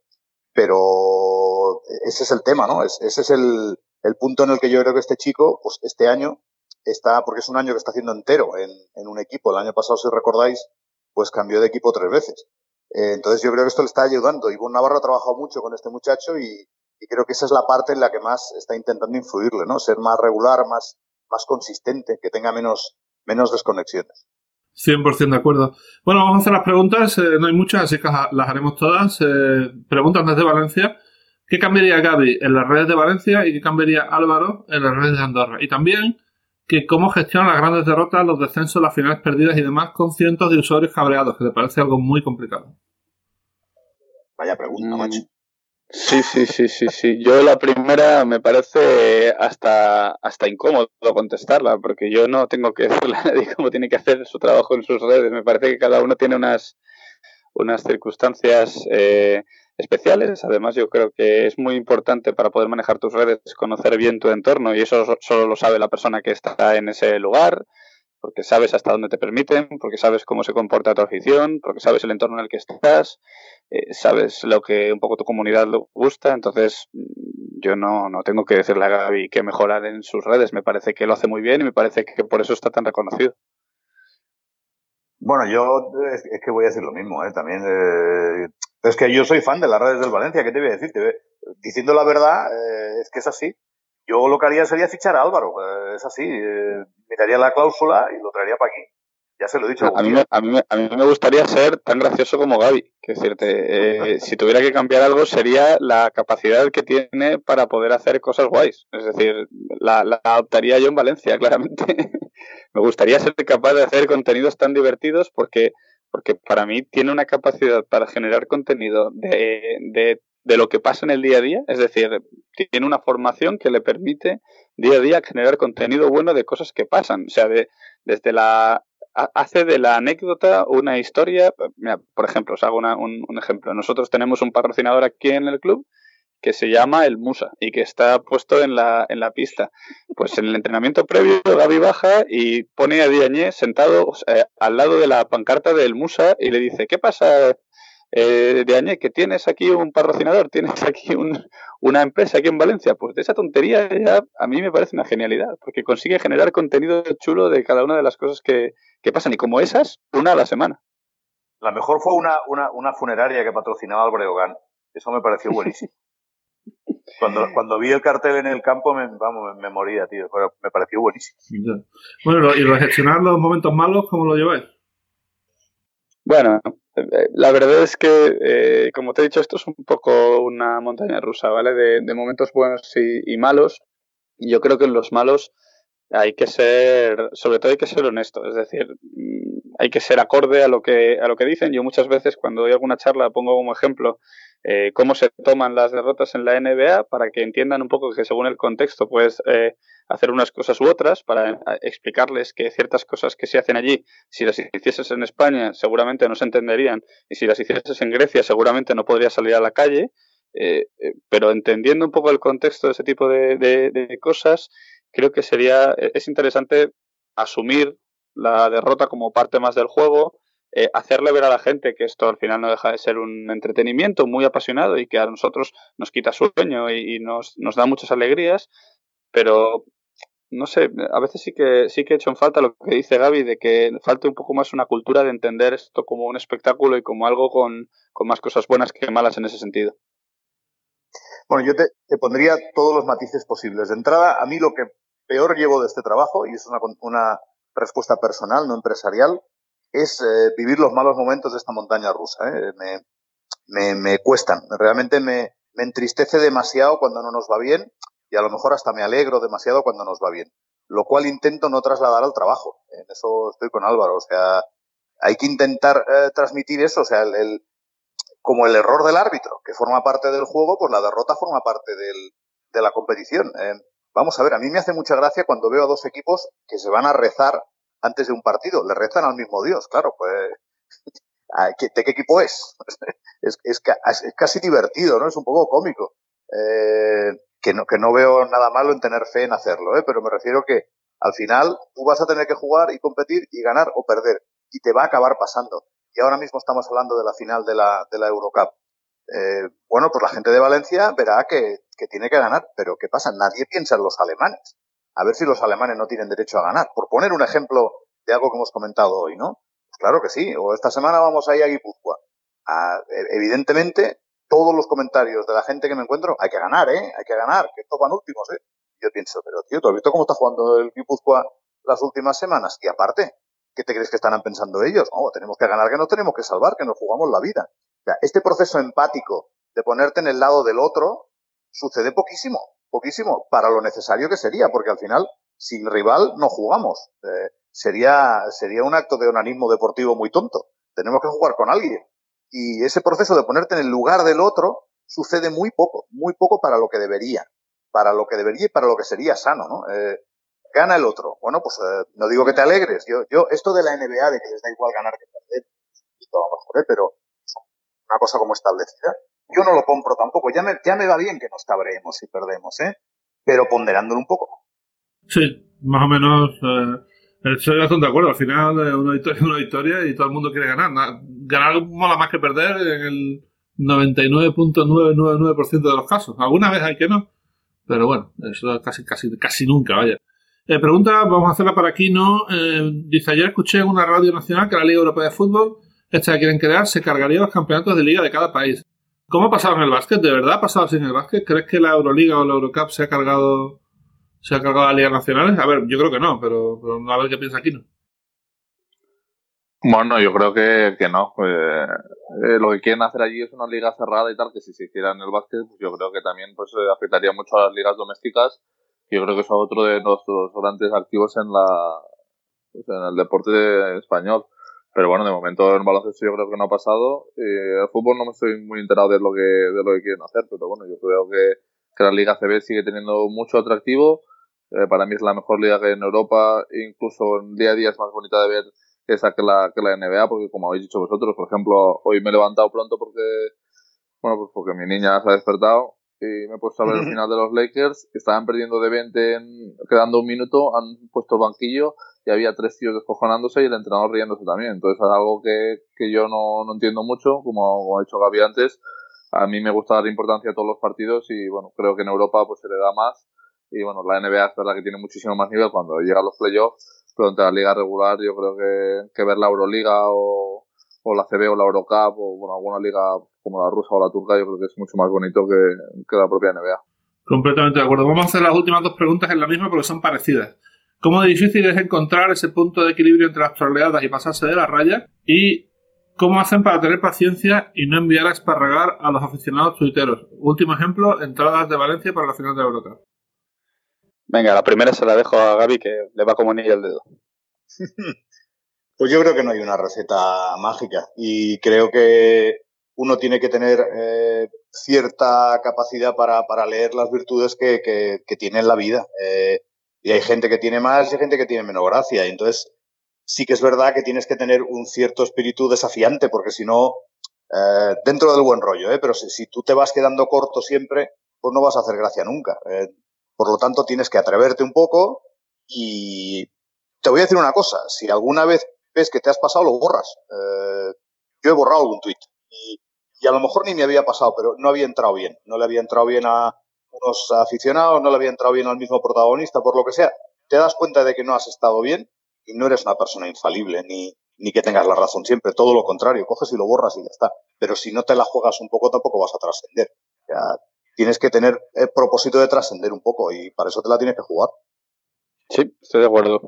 S5: Pero ese es el tema, ¿no? Es, ese es el, el punto en el que yo creo que este chico, pues este año, está, porque es un año que está haciendo entero en, en un equipo. El año pasado, si recordáis, pues cambió de equipo tres veces. Eh, entonces yo creo que esto le está ayudando. Ivonne Navarro ha trabajado mucho con este muchacho y, y, creo que esa es la parte en la que más está intentando influirle, ¿no? Ser más regular, más, más consistente, que tenga menos, menos desconexiones.
S2: 100% de acuerdo. Bueno, vamos a hacer las preguntas. Eh, no hay muchas, así que las haremos todas. Eh, preguntas desde Valencia. ¿Qué cambiaría Gaby en las redes de Valencia y qué cambiaría Álvaro en las redes de Andorra? Y también que cómo gestiona las grandes derrotas, los descensos, las finales perdidas y demás con cientos de usuarios cabreados, que te parece algo muy complicado.
S5: Vaya pregunta, mm. macho.
S4: Sí, sí, sí, sí, sí. Yo la primera me parece hasta, hasta incómodo contestarla, porque yo no tengo que decirle a nadie cómo tiene que hacer su trabajo en sus redes. Me parece que cada uno tiene unas, unas circunstancias eh, especiales. Además, yo creo que es muy importante para poder manejar tus redes conocer bien tu entorno y eso solo lo sabe la persona que está en ese lugar, porque sabes hasta dónde te permiten, porque sabes cómo se comporta tu afición, porque sabes el entorno en el que estás, eh, sabes lo que un poco tu comunidad le gusta. Entonces, yo no, no tengo que decirle a Gaby que mejorar en sus redes. Me parece que lo hace muy bien y me parece que por eso está tan reconocido.
S5: Bueno, yo es, que voy a decir lo mismo, ¿eh? También eh, es que yo soy fan de las redes del Valencia, ¿qué te voy a decir? Diciendo la verdad, eh, es que es así. Yo lo que haría sería fichar a Álvaro, eh, es así. Miraría la cláusula y lo traería para aquí. Ya se lo he dicho.
S4: A mí, me, a, mí me, a mí, me, gustaría ser tan gracioso como Gaby. Que decirte, eh, si tuviera que cambiar algo sería la capacidad que tiene para poder hacer cosas guays. Es decir, la, la adoptaría yo en Valencia, claramente. me gustaría ser capaz de hacer contenidos tan divertidos porque porque para mí tiene una capacidad para generar contenido de, de, de, lo que pasa en el día a día, es decir, tiene una formación que le permite día a día generar contenido bueno de cosas que pasan, o sea, de, desde la hace de la anécdota una historia, mira, por ejemplo, os hago una, un, ejemplo, nosotros tenemos un patrocinador aquí en el club que se llama el Musa y que está puesto en la, en la pista. Pues en el entrenamiento previo, Gaby baja y pone a Diañé sentado eh, al lado de la pancarta del Musa y le dice, ¿qué pasa, eh, Diañé? Que tienes aquí un patrocinador, tienes aquí un, una empresa aquí en Valencia. Pues de esa tontería ya a mí me parece una genialidad, porque consigue generar contenido chulo de cada una de las cosas que, que pasan y como esas, una a la semana.
S5: La mejor fue una, una, una funeraria que patrocinaba al Breogán. Eso me pareció buenísimo. Cuando, cuando vi el cartel en el campo, me, vamos, me, me moría, tío. Pero me pareció buenísimo.
S2: Bueno, ¿y gestionar los momentos malos, cómo lo lleváis?
S4: Bueno, la verdad es que, eh, como te he dicho, esto es un poco una montaña rusa, ¿vale? De, de momentos buenos y, y, malos. Yo creo que en los malos hay que ser, sobre todo hay que ser honesto, es decir, mm, hay que ser acorde a lo que, a lo que dicen. Yo muchas veces cuando doy alguna charla pongo como ejemplo eh, cómo se toman las derrotas en la NBA para que entiendan un poco que según el contexto puedes eh, hacer unas cosas u otras, para eh, explicarles que ciertas cosas que se hacen allí, si las hicieses en España seguramente no se entenderían y si las hicieses en Grecia seguramente no podrías salir a la calle. pero entendiendo un poco el contexto de ese tipo de, cosas, creo que sería, es interesante asumir la derrota como parte más del juego, eh, hacerle ver a la gente que esto al final no deja de ser un entretenimiento muy apasionado y que a nosotros nos quita sueño y, nos, nos, da muchas alegrías, pero no sé, a veces sí que sí que he hecho en falta lo que dice Gaby de que falta un poco más una cultura de entender esto como un espectáculo y como algo con, con más cosas buenas que malas en ese sentido.
S5: Bueno, yo te, pondría todos los matices posibles. De entrada, a mí lo que peor llevo de este trabajo, y es una, una respuesta personal, no empresarial, es eh, vivir los malos momentos de esta montaña rusa. ¿eh? Me, me, me, cuestan, realmente me, me entristece demasiado cuando no nos va bien y a lo mejor hasta me alegro demasiado cuando nos va bien, lo cual intento no trasladar al trabajo. En eso estoy con Álvaro, o sea, hay que intentar eh, transmitir eso, o sea, el, como el error del árbitro, que forma parte del juego, pues la derrota forma parte del, de la competición. Vamos a ver, a mí me hace mucha gracia cuando veo a dos equipos que se van a rezar antes de un partido. Le rezan al mismo Dios, claro, pues. ¿De qué equipo es? es, es, casi divertido, ¿no? Es un poco cómico. Eh, que, no, que no veo nada malo en tener fe en hacerlo, ¿eh? pero me refiero que al final tú vas a tener que jugar y competir y ganar o perder. Y te va a acabar pasando y ahora mismo estamos hablando de la final de la, de la Eurocup. Eh, bueno, pues la gente de Valencia verá que, que, tiene que ganar, pero ¿qué pasa? Nadie piensa en los alemanes. A ver si los alemanes no tienen derecho a ganar. Por poner un ejemplo de algo que hemos comentado hoy, ¿no? Pues claro que sí. O esta semana vamos a ir a Guipúzcoa. E, evidentemente, todos los comentarios de la gente que me encuentro, hay que ganar, ¿eh? Hay que ganar, que estos van últimos, ¿eh? yo pienso, pero tío, ¿tú has visto cómo está jugando el Guipúzcoa las últimas semanas? Y aparte, ¿Qué te crees que estarán pensando ellos? No, tenemos que ganar, que nos tenemos que salvar, que nos jugamos la vida. O sea, este proceso empático de ponerte en el lado del otro sucede poquísimo, poquísimo, para lo necesario que sería, porque al final, sin rival, no jugamos. Eh, sería, sería un acto de onanismo deportivo muy tonto. Tenemos que jugar con alguien. Y ese proceso de ponerte en el lugar del otro sucede muy poco, muy poco para lo que debería. Para lo que debería y para lo que sería sano, ¿no? Eh, gana el otro. Bueno, pues eh, no digo que te alegres. Yo, yo, esto de la NBA, de que les da igual ganar que perder, y todo mejor, ¿eh? pero una cosa como establecida, yo no lo compro tampoco. Ya me, ya me va bien que nos cabreemos si perdemos, ¿eh? Pero ponderándolo un poco.
S2: Sí, más o menos. Eh, estoy bastante de acuerdo. Al final, eh, una victoria una victoria y todo el mundo quiere ganar. Ganar mola más que perder en el 99.999% de los casos. Alguna vez hay que no. Pero bueno, eso casi, casi, casi nunca, vaya. Eh, pregunta, vamos a hacerla para aquí, ¿no? Eh, dice, ayer escuché en una radio nacional que la Liga Europea de Fútbol, esta que quieren crear, se cargaría los campeonatos de liga de cada país. ¿Cómo ha pasado en el básquet? ¿De verdad ha pasado así en el básquet? ¿Crees que la Euroliga o la Eurocup se ha cargado se ha cargado a las ligas nacionales? A ver, yo creo que no, pero, a ver qué piensa aquí, ¿no?
S3: Bueno, yo creo que, no. Eh, lo que quieren hacer allí es una liga cerrada y tal, que si se hiciera en el básquet, pues yo creo que también pues afectaría mucho a las ligas domésticas yo creo que es otro de nuestros grandes activos en la en el deporte español. Pero bueno, de momento en baloncesto yo creo que no ha pasado. Eh, el fútbol no me estoy muy enterado de lo que de lo que quieren hacer, pero bueno, yo creo que, que la Liga CB sigue teniendo mucho atractivo. Eh, para mí es la mejor liga que hay en Europa, incluso en día a día es más bonita de ver esa que la, que la NBA, porque como habéis dicho vosotros, por ejemplo, hoy me he levantado pronto porque, bueno, pues porque mi niña se ha despertado y me he puesto a ver el final de los Lakers, estaban perdiendo de 20 en, quedando un minuto, han puesto el banquillo y había tres tíos descojonándose y el entrenador riéndose también. Entonces es algo que, que yo no, no, entiendo mucho, como, ha dicho Gaby antes. A mí me gusta dar importancia a todos los partidos y bueno, creo que en Europa pues se le da más. Y bueno, la NBA es verdad que tiene muchísimo más nivel cuando llega a los playoffs, pero entre la liga regular yo creo que, que ver la Euroliga o, o la CB o la Eurocup o bueno, alguna liga como la rusa o la turca, yo creo que es mucho más bonito que, que la propia NBA.
S2: Completamente de acuerdo. Vamos a hacer las últimas dos preguntas en la misma porque son parecidas. ¿Cómo difícil es encontrar ese punto de equilibrio entre las troleadas y pasarse de la raya? ¿Y cómo hacen para tener paciencia y no enviar a esparragar a los aficionados tuiteros? Último ejemplo, entradas de Valencia para la final de Eurocup.
S4: Venga, la primera se la dejo a Gaby que le va como anillo el dedo.
S5: pues yo creo que no hay una receta mágica y creo que uno tiene que tener eh, cierta capacidad para, para, leer las virtudes que, que, tiene en la vida. Eh, y hay gente que tiene más y hay gente que tiene menos gracia. Y entonces sí que es verdad que tienes que tener un cierto espíritu desafiante, porque si no, eh, dentro del buen rollo, pero si, si, tú te vas quedando corto siempre, pues no vas a hacer gracia nunca. Por lo tanto, tienes que atreverte un poco y te voy a decir una cosa, si alguna vez ves que te has pasado, lo borras. Eh, yo he borrado algún tuit y, a lo mejor ni me había pasado, pero no había entrado bien. No le había entrado bien a unos aficionados, no le había entrado bien al mismo protagonista, por lo que sea. Te das cuenta de que no has estado bien y no eres una persona infalible ni, ni que tengas la razón siempre, todo lo contrario, coges y lo borras y ya está. Pero si no te la juegas un poco, tampoco vas a trascender. Tienes que tener el propósito de trascender un poco y para eso te la tienes que jugar.
S4: Sí, estoy de acuerdo.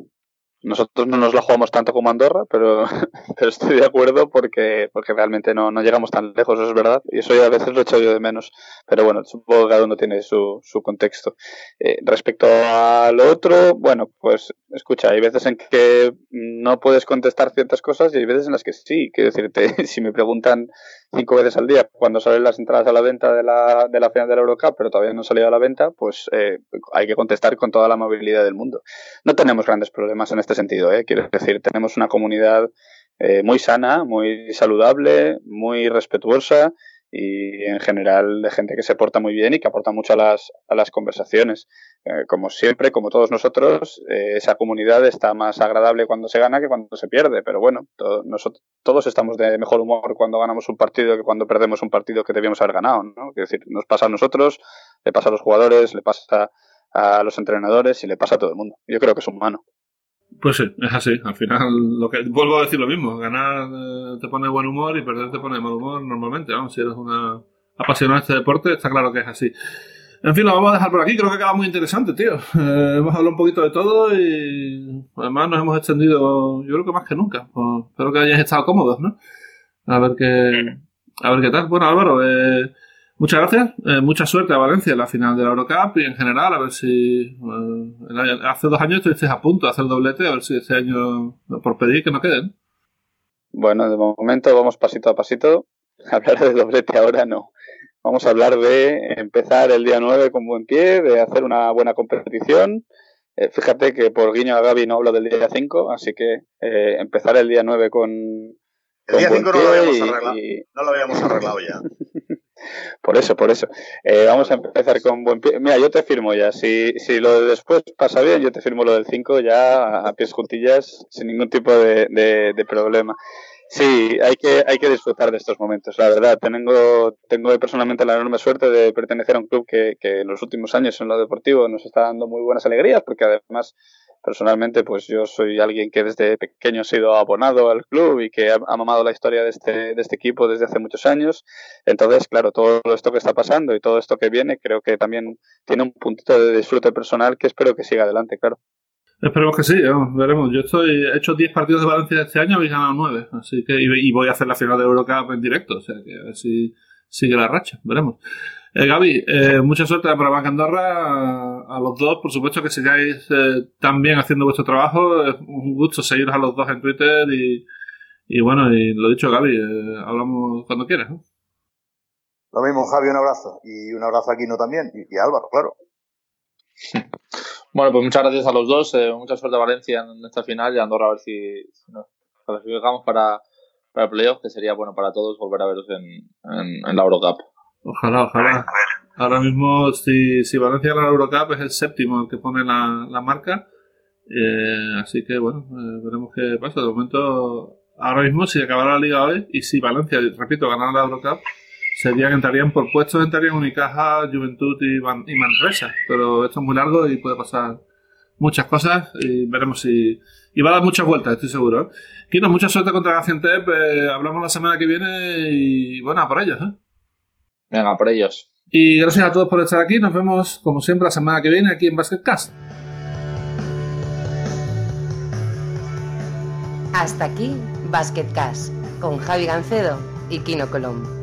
S4: Nosotros no nos la jugamos tanto como Andorra, pero, estoy de acuerdo porque, porque realmente no, llegamos tan lejos, eso es verdad. Y eso a veces lo echo yo de menos. Pero bueno, supongo que cada uno tiene su, su contexto. Eh, respecto a lo otro, bueno, pues escucha, hay veces en que no puedes contestar ciertas cosas y hay veces en las que sí. Quiero decirte, si me preguntan cinco veces al día cuando salen las entradas a la venta de la, de la final de la Eurocup, pero todavía no ha salido a la venta, pues eh, hay que contestar con toda la amabilidad del mundo. No tenemos grandes problemas en este sentido, ¿eh? quiero decir, tenemos una comunidad eh, muy sana, muy saludable, muy respetuosa y en general de gente que se porta muy bien y que aporta mucho a las, a las conversaciones. Eh, como siempre, como todos nosotros, eh, esa comunidad está más agradable cuando se gana que cuando se pierde, pero bueno, to nosotros, todos estamos de mejor humor cuando ganamos un partido que cuando perdemos un partido que debíamos haber ganado, ¿no? Es decir, nos pasa a nosotros, le pasa a los jugadores, le pasa a los entrenadores y le pasa a todo el mundo. Yo creo que es humano.
S2: Pues sí, es así. Al final, lo que vuelvo a decir lo mismo. Ganar eh, te pone buen humor y perder te pone mal humor normalmente. Vamos, si eres una apasionada de este deporte, está claro que es así. En fin, lo vamos a dejar por aquí. Creo que queda muy interesante, tío. Eh, hemos hablado un poquito de todo y además nos hemos extendido, yo creo que más que nunca. Pues, espero que hayáis estado cómodos, ¿no? A ver qué, a ver qué tal. Bueno, Álvaro, eh, Muchas gracias, eh, mucha suerte a Valencia en la final de la Eurocup y en general, a ver si eh, hace dos años estuviste a punto de hacer doblete, a ver si este año, por pedir que no queden.
S4: Bueno, de momento vamos pasito a pasito. Hablar de doblete ahora no. Vamos a hablar de empezar el día 9 con buen pie, de hacer una buena competición. Eh, fíjate que por guiño a Gaby no hablo del día 5, así que eh, empezar el día 9 con.
S5: El día 5 no lo habíamos arreglado. Y... No lo habíamos arreglado ya.
S4: Por eso, por eso. Eh, vamos a empezar con buen pie. Mira, yo te firmo ya. Si, si lo de después pasa bien, yo te firmo lo del 5 ya a pies juntillas, sin ningún tipo de, de, problema. Sí, hay que, hay que disfrutar de estos momentos, la verdad. Tengo, tengo personalmente la enorme suerte de pertenecer a un club que, que en los últimos años en lo deportivo nos está dando muy buenas alegrías, porque además personalmente, pues yo soy alguien que desde pequeño ha sido abonado al club y que ha, mamado la historia de este, de este equipo desde hace muchos años. Entonces, claro, todo esto que está pasando y todo esto que viene, creo que también tiene un puntito de disfrute personal que espero que siga adelante, claro.
S2: Esperemos que sí, veremos. Yo estoy, he hecho 10 partidos de Valencia este año y he ganado 9. Así que, y, voy a hacer la final de Eurocup en directo. O sea que a ver si sigue la racha. Veremos. Eh, Gaby, eh, mucha suerte para Banca Andorra. A, a, los dos, por supuesto que sigáis eh, también haciendo vuestro trabajo. Es un gusto seguiros a los dos en Twitter. Y, y bueno, y lo dicho, Gaby, eh, hablamos cuando quieras. ¿no?
S5: Lo mismo, Javi, un abrazo. Y un abrazo a Quino también. Y, y a Álvaro, claro.
S3: Bueno, pues muchas gracias a los dos. Eh, mucha suerte a Valencia en esta final y a Andorra a ver si, si nos clasificamos para, para el playoff, que sería bueno para todos volver a veros en, en, en la Eurocup.
S2: Ojalá, ojalá. Ahora mismo, si, si Valencia gana la Eurocup, es el séptimo el que pone la, la marca. Eh, así que, bueno, eh, veremos qué pasa. De momento, ahora mismo, si acabara la liga hoy y si Valencia, repito, ganara la Eurocup, serían, entrarían por puestos, entrarían Unicaja, Juventud y, Man, y Manresa. Pero esto es muy largo y puede pasar muchas cosas y veremos si... Y va a dar muchas vueltas, estoy seguro. ¿eh? Kino, mucha suerte contra Gaziantep. Hablamos la semana que viene y, bueno, a por ellos, ¿eh?
S3: Venga, por ellos.
S2: Y gracias a todos por estar aquí. Nos vemos, como siempre, la semana que viene aquí en Basketcast.
S1: Hasta aquí Basketcast con Javi Gancedo y Kino Colombo.